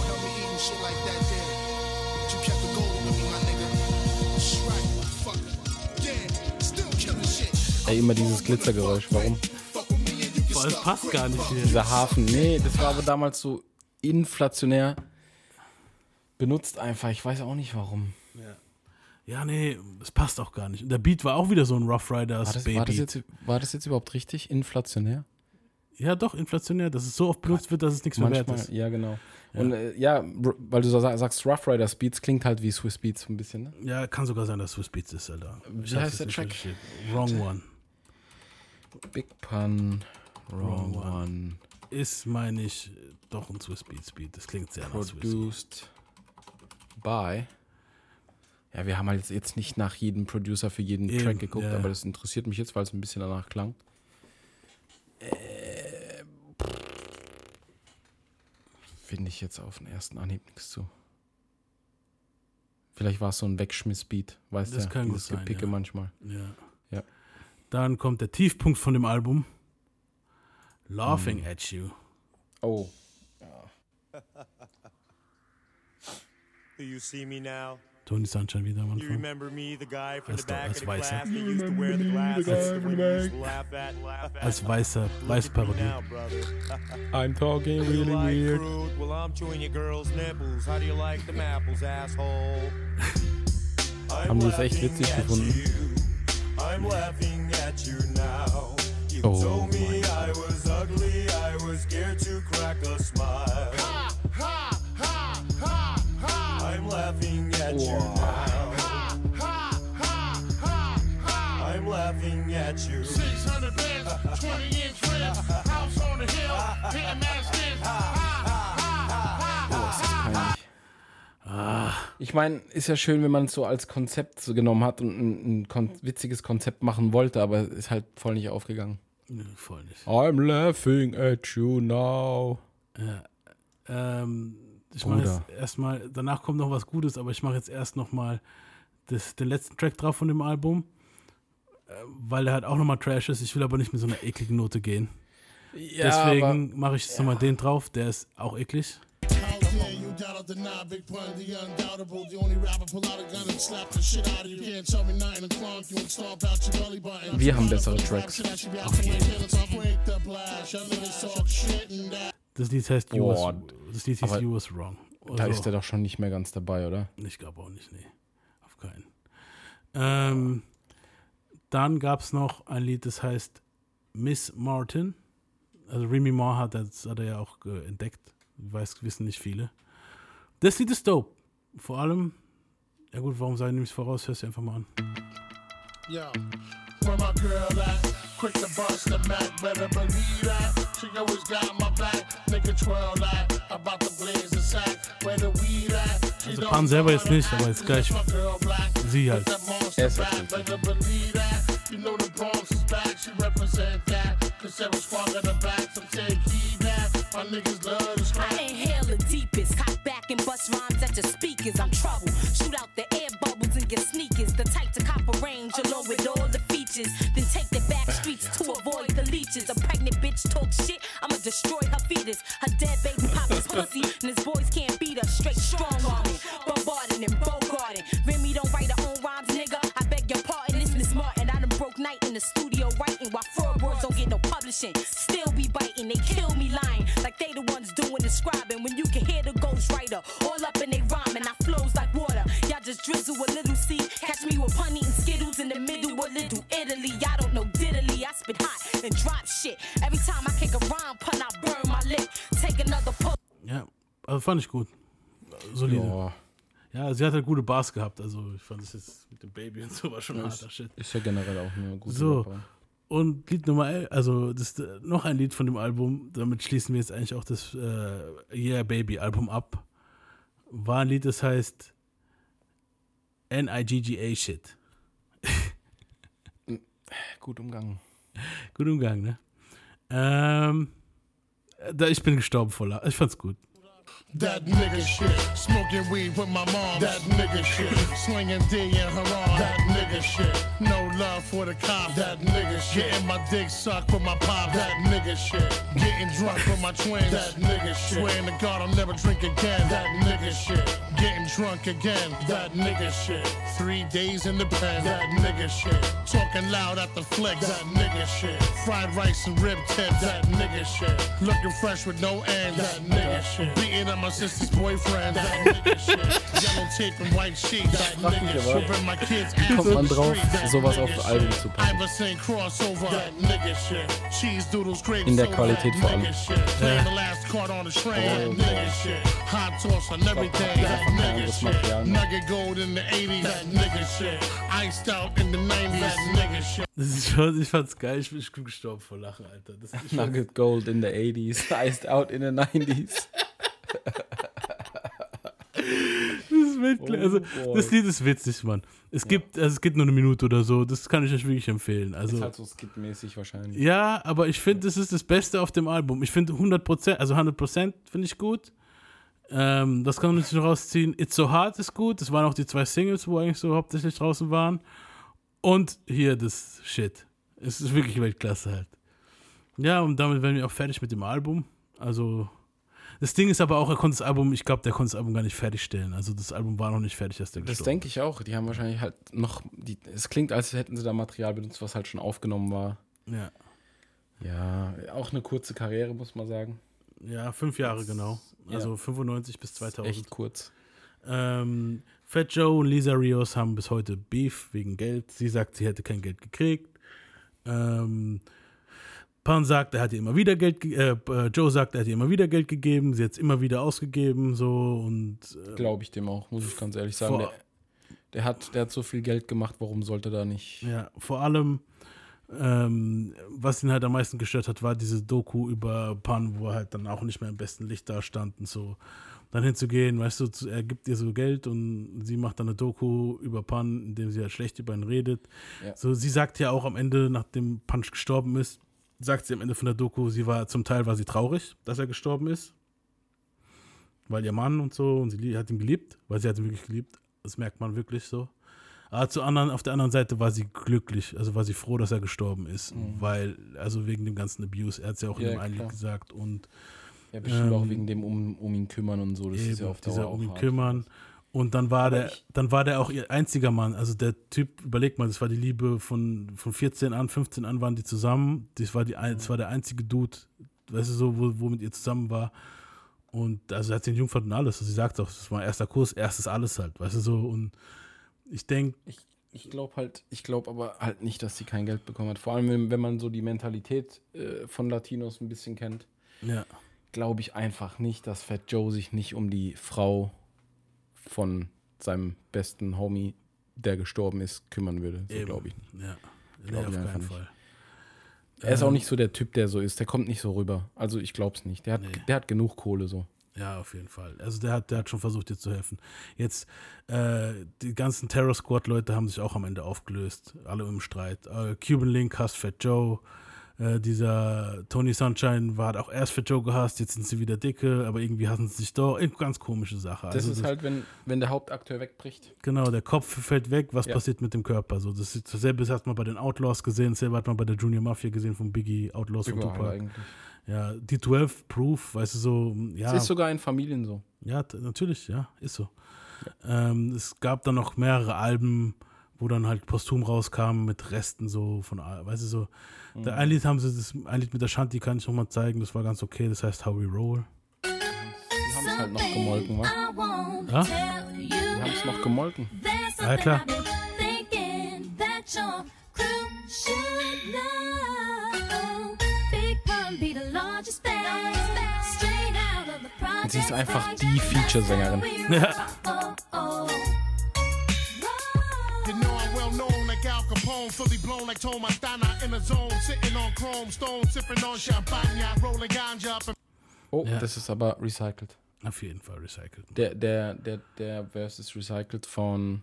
Ey, immer dieses Glitzergeräusch. Warum? Allem stuck. passt gar nicht hier. Dieser Hafen. Nee, das war aber damals so inflationär benutzt einfach. Ich weiß auch nicht warum. Ja, nee, es passt auch gar nicht. Und der Beat war auch wieder so ein Rough Riders War das, Baby. war, das jetzt, war das jetzt überhaupt richtig? Inflationär? Ja, doch, inflationär, dass es so oft benutzt wird, dass es nichts mehr wert Manchmal, ist. ja, genau. Und äh, ja, weil du so sa- sagst, Rough Riders Beats klingt halt wie Swiss Beats ein bisschen, ne? Ja, kann sogar sein, dass Swiss Beats ist, Alter. Wie Ich heißt der Track? Wrong One. Big Pun, Wrong, Wrong One. One, Ist, meine ich, doch ein Swiss Beats Beat. Das klingt sehr nach Swiss Beats. produced by. Ja, wir haben halt jetzt, nicht nach jedem Producer für jeden Eben, Track geguckt, ja. aber das interessiert mich jetzt, weil es ein bisschen danach klang. Äh, Finde ich jetzt auf den ersten Anhieb nichts zu. Vielleicht war es so ein Wegschmiss-Beat, weißt du? Das kann gut sein, Gepicke ja. manchmal. Ja. Ja. Dann kommt der Tiefpunkt von dem Album. Laughing Hm. at You. Oh. Do you see me now? Tony Sunshine wieder am You Anfang. remember me, the guy from Als, the back als Weißer. at. Als weißer, Weißparodie. brother. I'm talking really weird. Well, I'm chewing your girl's nipples. How do you like them apples, asshole? Haben die es echt witzig gefunden? I'm laughing at you now. You Oh told me mein I was ugly, I was scared to crack a smile. Ha, ha, ha, ha, ha. I'm laughing at you now. Ha, ha, ha, ha. I'm laughing at you. 600 bands, 20 inch rims, house on the hill, hitting peinlich. Ich meine, ist ja schön, wenn man es so als Konzept so genommen hat und ein, ein kon witziges Konzept machen wollte, aber ist halt voll nicht aufgegangen. Nö, voll nicht. I'm laughing at you now. Ja. Ähm, ich mache jetzt erstmal, danach kommt noch was Gutes, aber ich mache jetzt erst nochmal den letzten Track drauf von dem Album, äh, weil der halt auch nochmal Trash ist. Ich will aber nicht mit so einer ekligen Note gehen. Deswegen mache ich jetzt nochmal den drauf, der ist auch eklig. Deny Big Pun, the undoubtable, the only rapper pull out a gun and slap the shit out of you. Can't tell me nothing and clunk you and stomp out your belly button. Wir haben bessere Tracks. Auf jeden Fall. Das Lied heißt You Boah. Was, das Lied hieß Aber You Was Wrong. Da Also- ist er doch schon nicht mehr ganz dabei, oder? Ich glaube auch nicht, nee. Auf keinen. Ähm, dann gab es noch ein Lied, das heißt Miss Martin. Also Remy Ma hat das hat er ja auch äh, entdeckt. Ich weiß, wissen nicht viele. Das Lied ist dope. Vor allem, ja gut, warum sage ich es voraus? Hörst du einfach mal an. Yo, where my girl at? Quick to bust the Mac, better believe that. She always got my back. Nigga twirl that. About to blaze the sack. Where the weed at? She Also don't Pan selber jetzt wanna nicht, aber jetzt gleich my girl black. sie halt. That monster better believe that. You know the Bronx is back, she represent that. Cause Sarah Squad got the back, some say keep that. My niggas love pussy, fand ich gut. Solide. Ja. Ja, sie hat halt gute Bars gehabt. Also ich fand es jetzt mit dem Baby und so war schon Ja, harter ist, Shit. ist ja generell auch eine gute So. Rapper. Und Lied Nummer 11, also das ist äh, noch ein Lied von dem Album, damit schließen wir jetzt eigentlich auch das äh, Yeah Baby Album ab. War ein Lied, das heißt N-I-G-G-A Shit. Gut umgangen. Gut umgangen, ne? Ähm, da, ich bin gestorben voller. Ich fand's gut. That nigga shit. Smoking weed with my mom. That nigga shit. Slinging D in her arm. That nigga shit. No love for the cops. That nigga shit. Getting my dick sucked with my pop. That nigga shit. Getting drunk with my twins. That nigga shit. Swearing to God I'll never drink again. That nigga shit. Getting drunk again. That nigga shit. Three days in the pen. That nigga shit. Talking loud at the flick. That nigga shit. Fried rice and rib tips. That nigga shit. Looking fresh with no ends. That nigga shit. Beating up my sister's boyfriend. Yellow tape and white sheets. My kids drauf, sowas auf shit. Alben zu packen? In der. Qualität vor allem. Nigga shit. Playing the last card on the train. That Oh, nigga shit. Hot toss on everything. That einfach kein nigga anderes shit. Material mehr. Nugget gold in the 80s. That nigga shit. Iced out in the 90s. That nigga shit. Das ist schon, ich fand's geil, ich bin, gestorben vor Lachen, Alter. Das, Nugget Gold in the 80s, Iced Out in the 90s. Das ist Weltkla- also, boy. das Lied ist witzig, Mann. Es gibt, also es geht nur eine Minute oder so, das kann ich euch wirklich empfehlen. Also, ist halt so skitmäßig wahrscheinlich. ja, aber ich finde, das ist das Beste auf dem Album. Ich finde 100%, also 100% finde ich gut. Ähm, das kann man sich noch rausziehen. It's So Hard ist gut. Das waren auch die zwei Singles, wo eigentlich so hauptsächlich draußen waren. Und hier das Shit. Es ist wirklich Weltklasse halt. Ja, und damit werden wir auch fertig mit dem Album. Also, das Ding ist aber auch, er konnte das Album, ich glaube, der konnte das Album gar nicht fertigstellen. Also, das Album war noch nicht fertig, als der Das denke ich auch. Die haben wahrscheinlich halt noch. Die, es klingt, als hätten sie da Material benutzt, was halt schon aufgenommen war. Ja. Ja, auch eine kurze Karriere, muss man sagen. Ja, fünf Jahre genau. Ja. Also 95 bis 2000. Echt kurz. Ähm, Fat Joe und Lisa Rios haben bis heute Beef wegen Geld. Sie sagt, sie hätte kein Geld gekriegt. Ähm, Pan sagt, er hat ihr immer wieder Geld, ge- äh, äh, Joe sagt, er hat ihr immer wieder Geld gegeben. Sie hat es immer wieder ausgegeben, so und äh, Glaube ich dem auch, muss ich ganz ehrlich sagen. Der, der, hat, der hat so viel Geld gemacht, warum sollte da nicht. Ja, vor allem, ähm, was ihn halt am meisten gestört hat, war diese Doku über Pan, wo er halt dann auch nicht mehr im besten Licht da stand und so. Dann hinzugehen, weißt du, er gibt ihr so Geld und sie macht dann eine Doku über Pan, in dem sie halt schlecht über ihn redet. Ja. So, sie sagt ja auch am Ende, nachdem Punch gestorben ist, sagt sie am Ende von der Doku, sie war zum Teil war sie traurig, dass er gestorben ist. Weil ihr Mann und so, und sie hat ihn geliebt, weil sie hat ihn wirklich geliebt. Das merkt man wirklich so. Aber zu anderen, auf der anderen Seite war sie glücklich, also war sie froh, dass er gestorben ist, weil, also wegen dem ganzen Abuse, er hat es ja auch in Mhm. Ja, dem einen Lied klar. gesagt und Ja, bestimmt auch Ähm, wegen dem um, um ihn kümmern und so. Das ist eben, ja auf Dauer dieser auch um ihn hart. kümmern. Und dann war Aber der, ich- dann war der auch ihr einziger Mann. Also der Typ, überleg mal, das war die Liebe von, von 14 an, 15 an waren die zusammen. Das war, die, das war der einzige Dude, weißt du so, wo, wo mit ihr zusammen war. Und also er hat sie Jungfern und alles. Also sie sagt auch, das war erster Kurs, erstes alles halt, weißt du so. Und ich denke, Ich, ich glaube halt, ich glaube aber halt nicht, dass sie kein Geld bekommen hat. Vor allem, wenn, wenn man so die Mentalität äh, von Latinos ein bisschen kennt, ja, glaube ich einfach nicht, dass Fat Joe sich nicht um die Frau von seinem besten Homie, der gestorben ist, kümmern würde. So glaube ich nicht. ja, Glaub auf ich einfach keinen nicht. Fall. Er ist auch Ähm, nicht so der Typ, der so ist. Der kommt nicht so rüber. Also ich glaube es nicht. Der hat, Nee. der hat genug Kohle so. Ja, auf jeden Fall. Also der hat, der hat schon versucht, dir zu helfen. Jetzt, äh, die ganzen Terror Squad-Leute haben sich auch am Ende aufgelöst. Alle im Streit. Äh, Cuban Link hasst Fat Joe. Äh, dieser Tony Sunshine war auch erst Fat Joe gehasst, jetzt sind sie wieder dicke, aber irgendwie hassen sie sich doch. Ganz komische Sache. Das Also ist halt, wenn, wenn der Hauptakteur wegbricht. Genau, der Kopf fällt weg, was Ja. passiert mit dem Körper? So, das ist dasselbe hat man bei den Outlaws gesehen, dasselbe hat man bei der Junior Mafia gesehen von Biggie, Outlaws von Überall Tupac. eigentlich. Ja, die 12 Proof, weißt du so, ja. Es ist sogar in Familien so. Ja, natürlich, ja, ist so. Ähm, es gab dann noch mehrere Alben, wo dann halt posthum rauskamen mit Resten so von, weißt du so. Mhm. Der ein Lied haben sie, das ein Lied mit der Shanti kann ich nochmal zeigen, das war ganz okay, das heißt How We Roll. Die haben es halt noch gemolken, wa? Ja? Die haben es noch gemolken. Ja, klar. Sie ist einfach die Feature-Sängerin. Ja. fully blown like Tom Montana in the zone, sitting on chrome stone, sipping on champagne, rolling ganja up and Oh, Ja. das ist aber recycelt. Auf jeden Fall recycelt. Der, der, der, der Verse ist recycelt von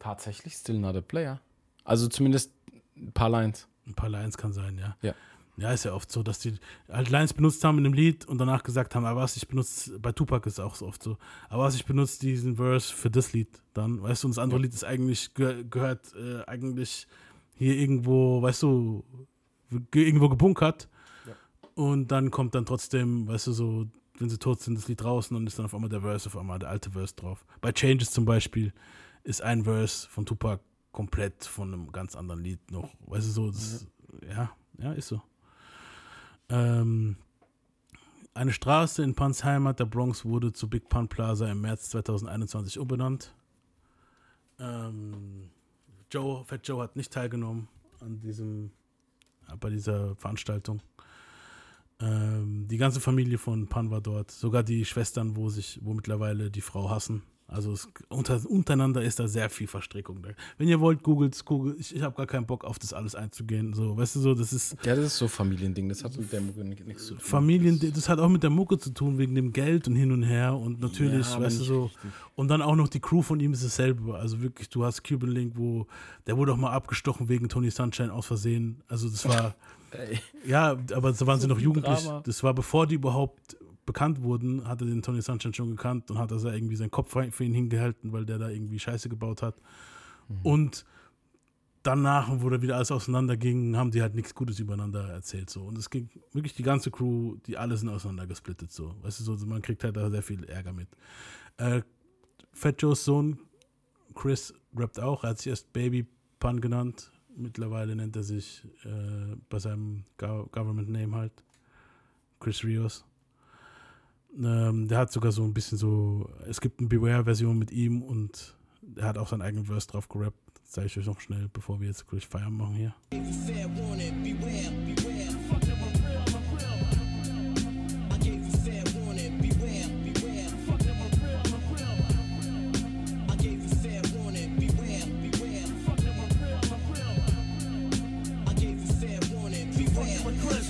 tatsächlich Still Not a Player. Also zumindest ein paar Lines. Ein paar Lines kann sein, ja. Ja. Ja, ist ja oft so, dass die halt Lines benutzt haben in einem Lied und danach gesagt haben, aber was ich benutze, bei Tupac ist es auch so oft so, aber was ich benutze diesen Verse für das Lied dann, weißt du, und das andere Lied ist eigentlich, ge gehört äh, eigentlich hier irgendwo, weißt du, ge irgendwo gebunkert und dann kommt dann trotzdem, weißt du, so, wenn sie tot sind, das Lied draußen und ist dann auf einmal der Verse, auf einmal der alte Verse drauf. Bei Changes zum Beispiel ist ein Verse von Tupac komplett von einem ganz anderen Lied noch, weißt du, so, das, ja, ja, ist so. Ähm, eine Straße in Pans Heimat der Bronx wurde zu Big Pun Plaza im März 2021 umbenannt. Ähm, Joe, Fat Joe hat nicht teilgenommen an diesem, bei dieser Veranstaltung. Ähm, die ganze Familie von Pan war dort, sogar die Schwestern, wo sich, wo mittlerweile die Frau hassen. Also es, unter, untereinander ist da sehr viel Verstrickung. Da. Wenn ihr wollt, googelt, googelt. Ich, ich habe gar keinen Bock auf das alles einzugehen. So, weißt du so, das ist Ja, das ist so Familiending, das hat mit der Mucke ni- nichts zu tun. Familien, das hat auch mit der Mucke zu tun, wegen dem Geld und hin und her und natürlich, Ja, weißt du so. richtig. Und dann auch noch die Crew von ihm ist dasselbe. Also wirklich, du hast Cuban Link, wo der wurde auch mal abgestochen wegen Tony Sunshine aus Versehen. Also das war, Ey. ja, aber da waren sie noch jugendlich. Das war bevor die überhaupt bekannt wurden, hatte den Tony Sunshine schon gekannt und hat also irgendwie seinen Kopf für ihn hingehalten, weil der da irgendwie Scheiße gebaut hat. Mhm. Und danach, wo da wieder alles auseinanderging, haben die halt nichts Gutes übereinander erzählt. So. Und es ging wirklich die ganze Crew, die alle sind auseinandergesplittet. So. Weißt du, so, man kriegt halt da sehr viel Ärger mit. Äh, Fat Joes Sohn Chris rappt auch. Er hat sich erst Baby Pun genannt. Mittlerweile nennt er sich äh, bei seinem Go Government Name halt Chris Rios. Ähm, der hat sogar so ein bisschen so, es gibt eine Beware-Version mit ihm und er hat auch seinen eigenen Verse drauf gerappt. Das zeige ich euch noch schnell, bevor wir jetzt gleich Feierabend machen hier.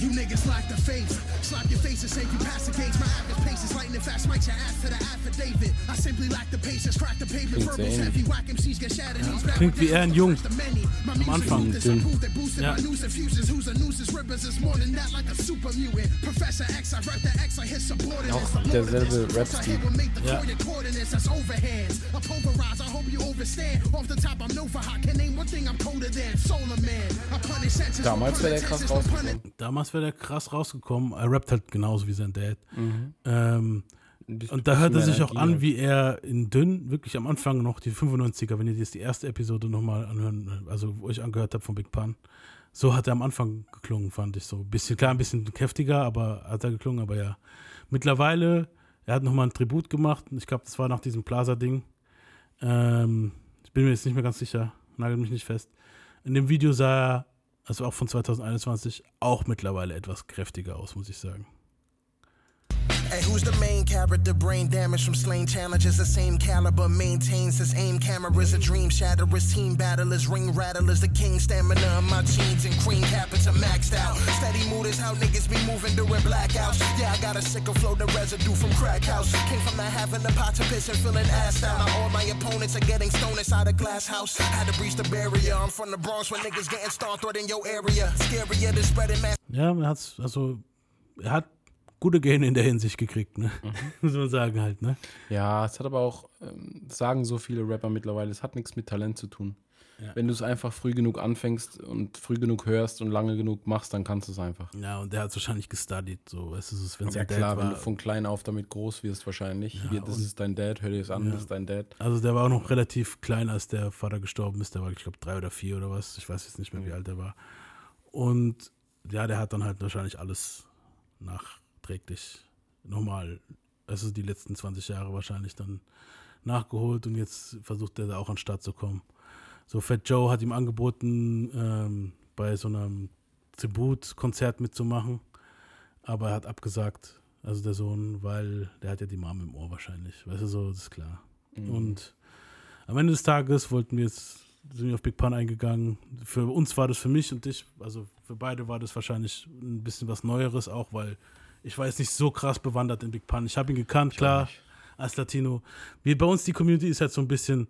You niggas lack the face. Slap your face and say you pass the gauge. My average pace is lightning fast. Smite your ass to the affidavit. I simply lack the patience. Crack the pavement. Verbals ähnlich. heavy. Whack MCs get shattered. Knees back Klingt wie er ein Jung. Am Anfang. boosted Ja. Auch derselbe Rap-Stil. Ja. Damals wäre der krass rausgekommen. Damals wäre der krass rausgekommen. Er rappt halt genauso wie sein Dad. Mhm. Ähm, und da hört er sich auch an, wie er in Dünn, wirklich am Anfang noch die 95er, wenn ihr jetzt die erste Episode nochmal anhören, also wo ich angehört habe von Big Pun, so hat er am Anfang geklungen, fand ich so. Bisschen, klar, ein bisschen kräftiger, aber hat er geklungen, aber ja. Mittlerweile, er hat nochmal ein Tribut gemacht, ich glaube, das war nach diesem Plaza-Ding. Ähm, ich bin mir jetzt nicht mehr ganz sicher, nagel mich nicht fest. In dem Video sah er, also auch von 2021, auch mittlerweile etwas kräftiger aus, muss ich sagen. Hey, who's the main character? Brain damage from slain challenges, the same caliber. Maintains his aim cameras, a dream shatterers, team battlers, ring rattlers, the king stamina of my teens and cream are maxed out. Steady mood is how niggas be moving during blackouts. Yeah, I got a sicker flow, the residue from crack house. Came from not having the pot to piss and feeling assed out. Now all my opponents are getting stoned inside a glass house. Had to breach the barrier. I'm from the Bronx where niggas getting star threat in your area. Scarier than spreading mass. Ja, er hat's, also, er hat gute Gene in der Hinsicht gekriegt, ne? Muss man sagen halt, ne? Ja, es hat aber auch, ähm, sagen so viele Rapper mittlerweile, es hat nichts mit Talent zu tun. Ja. Wenn du es einfach früh genug anfängst und früh genug hörst und lange genug machst, dann kannst du es einfach. Ja, und der hat wahrscheinlich gestudied, so, weißt du, so, wenn Ja klar, wenn war. du von klein auf damit groß wirst wahrscheinlich. Ja, Hier, das ist dein Dad, hör dir das an, Ja. das ist dein Dad. Also der war auch noch relativ klein, als der Vater gestorben ist. Der war, ich glaube, drei oder vier oder was. Ich weiß jetzt nicht mehr, wie alt er war. Und ja, der hat dann halt wahrscheinlich alles nachträglich nochmal, also die letzten 20 Jahre wahrscheinlich dann nachgeholt und jetzt versucht er da auch an den Start zu kommen. So Fat Joe hat ihm angeboten, ähm, bei so einem Tributkonzert mitzumachen, aber er hat abgesagt, also der Sohn, weil der hat ja die Mom im Ohr wahrscheinlich. Weißt du, so, das ist klar. Mhm. Und am Ende des Tages wollten wir jetzt, sind wir auf Big Pun eingegangen. Für uns war das für mich und dich, also für beide war das wahrscheinlich ein bisschen was Neueres auch, weil ich war jetzt nicht so krass bewandert in Big Pun. Ich habe ihn gekannt, klar, als Latino. Wir, bei uns die Community ist halt so ein bisschen,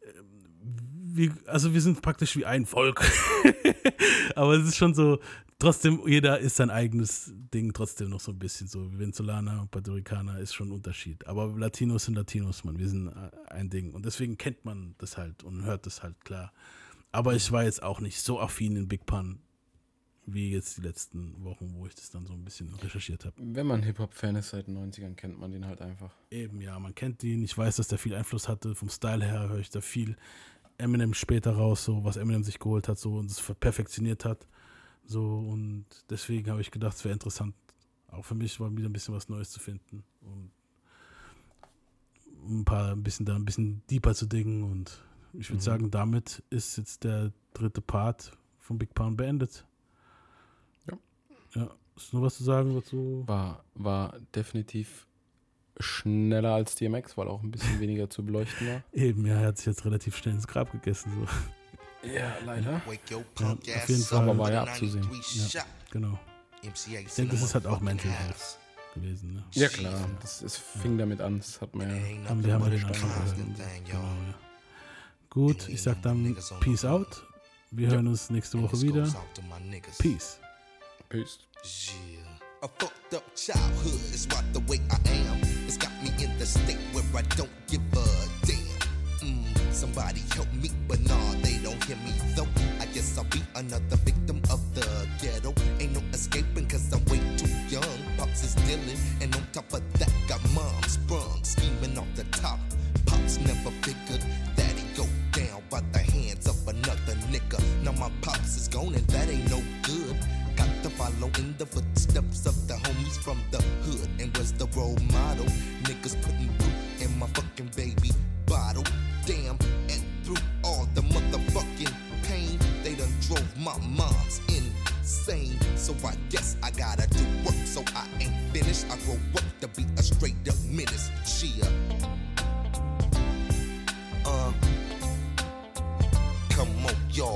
äh, wie, also wir sind praktisch wie ein Volk. Aber es ist schon so, trotzdem, jeder ist sein eigenes Ding trotzdem noch so ein bisschen so. Venezolaner und Puerto Ricaner ist schon ein Unterschied. Aber Latinos sind Latinos, man. Wir sind äh, ein Ding. Und deswegen kennt man das halt und hört das halt klar. Aber ich war jetzt auch nicht so affin in Big Pun wie jetzt die letzten Wochen, wo ich das dann so ein bisschen recherchiert habe. Wenn man Hip-Hop-Fan ist seit den 90ern, kennt man den halt einfach. Eben, ja, man kennt ihn. Ich weiß, dass der viel Einfluss hatte. Vom Style her höre ich da viel Eminem später raus, so was Eminem sich geholt hat, so und es perfektioniert hat. So und deswegen habe ich gedacht, es wäre interessant, auch für mich mal wieder ein bisschen was Neues zu finden und ein paar ein bisschen da ein bisschen deeper zu dingen und ich würde Mhm. sagen, damit ist jetzt der dritte Part von Big Pound beendet. Ja. Ja, ist noch was zu sagen dazu? War, war definitiv schneller als DMX, weil auch ein bisschen weniger zu beleuchten war. Eben, ja, er hat sich jetzt relativ schnell ins Grab gegessen. So. Ja, leider. Ja, auf jeden Fall. Aber war ja abzusehen. Ja, genau. Ich denke, das ist halt auch Mental Health gewesen. Ne? Ja, klar. Das, es fing damit an. Das hat man ja. Haben wir haben den Anfang. Genau, ja. Gut, ich sag dann Peace out. Wir hören uns nächste Woche wieder. Peace. Peace. A fucked up childhood is the way I am. It's got me in the state where I don't give a damn. Mm, somebody help me, but nah, they don't hear me though. I guess I'll be another victim of the ghetto. Ain't no escaping cause I'm way too young. Pops is dealing, and on top of that, got mom sprung, scheming off the top. Pops never figured that he'd go down by the hands of another nigga. Now my pops is gone, and that ain't the footsteps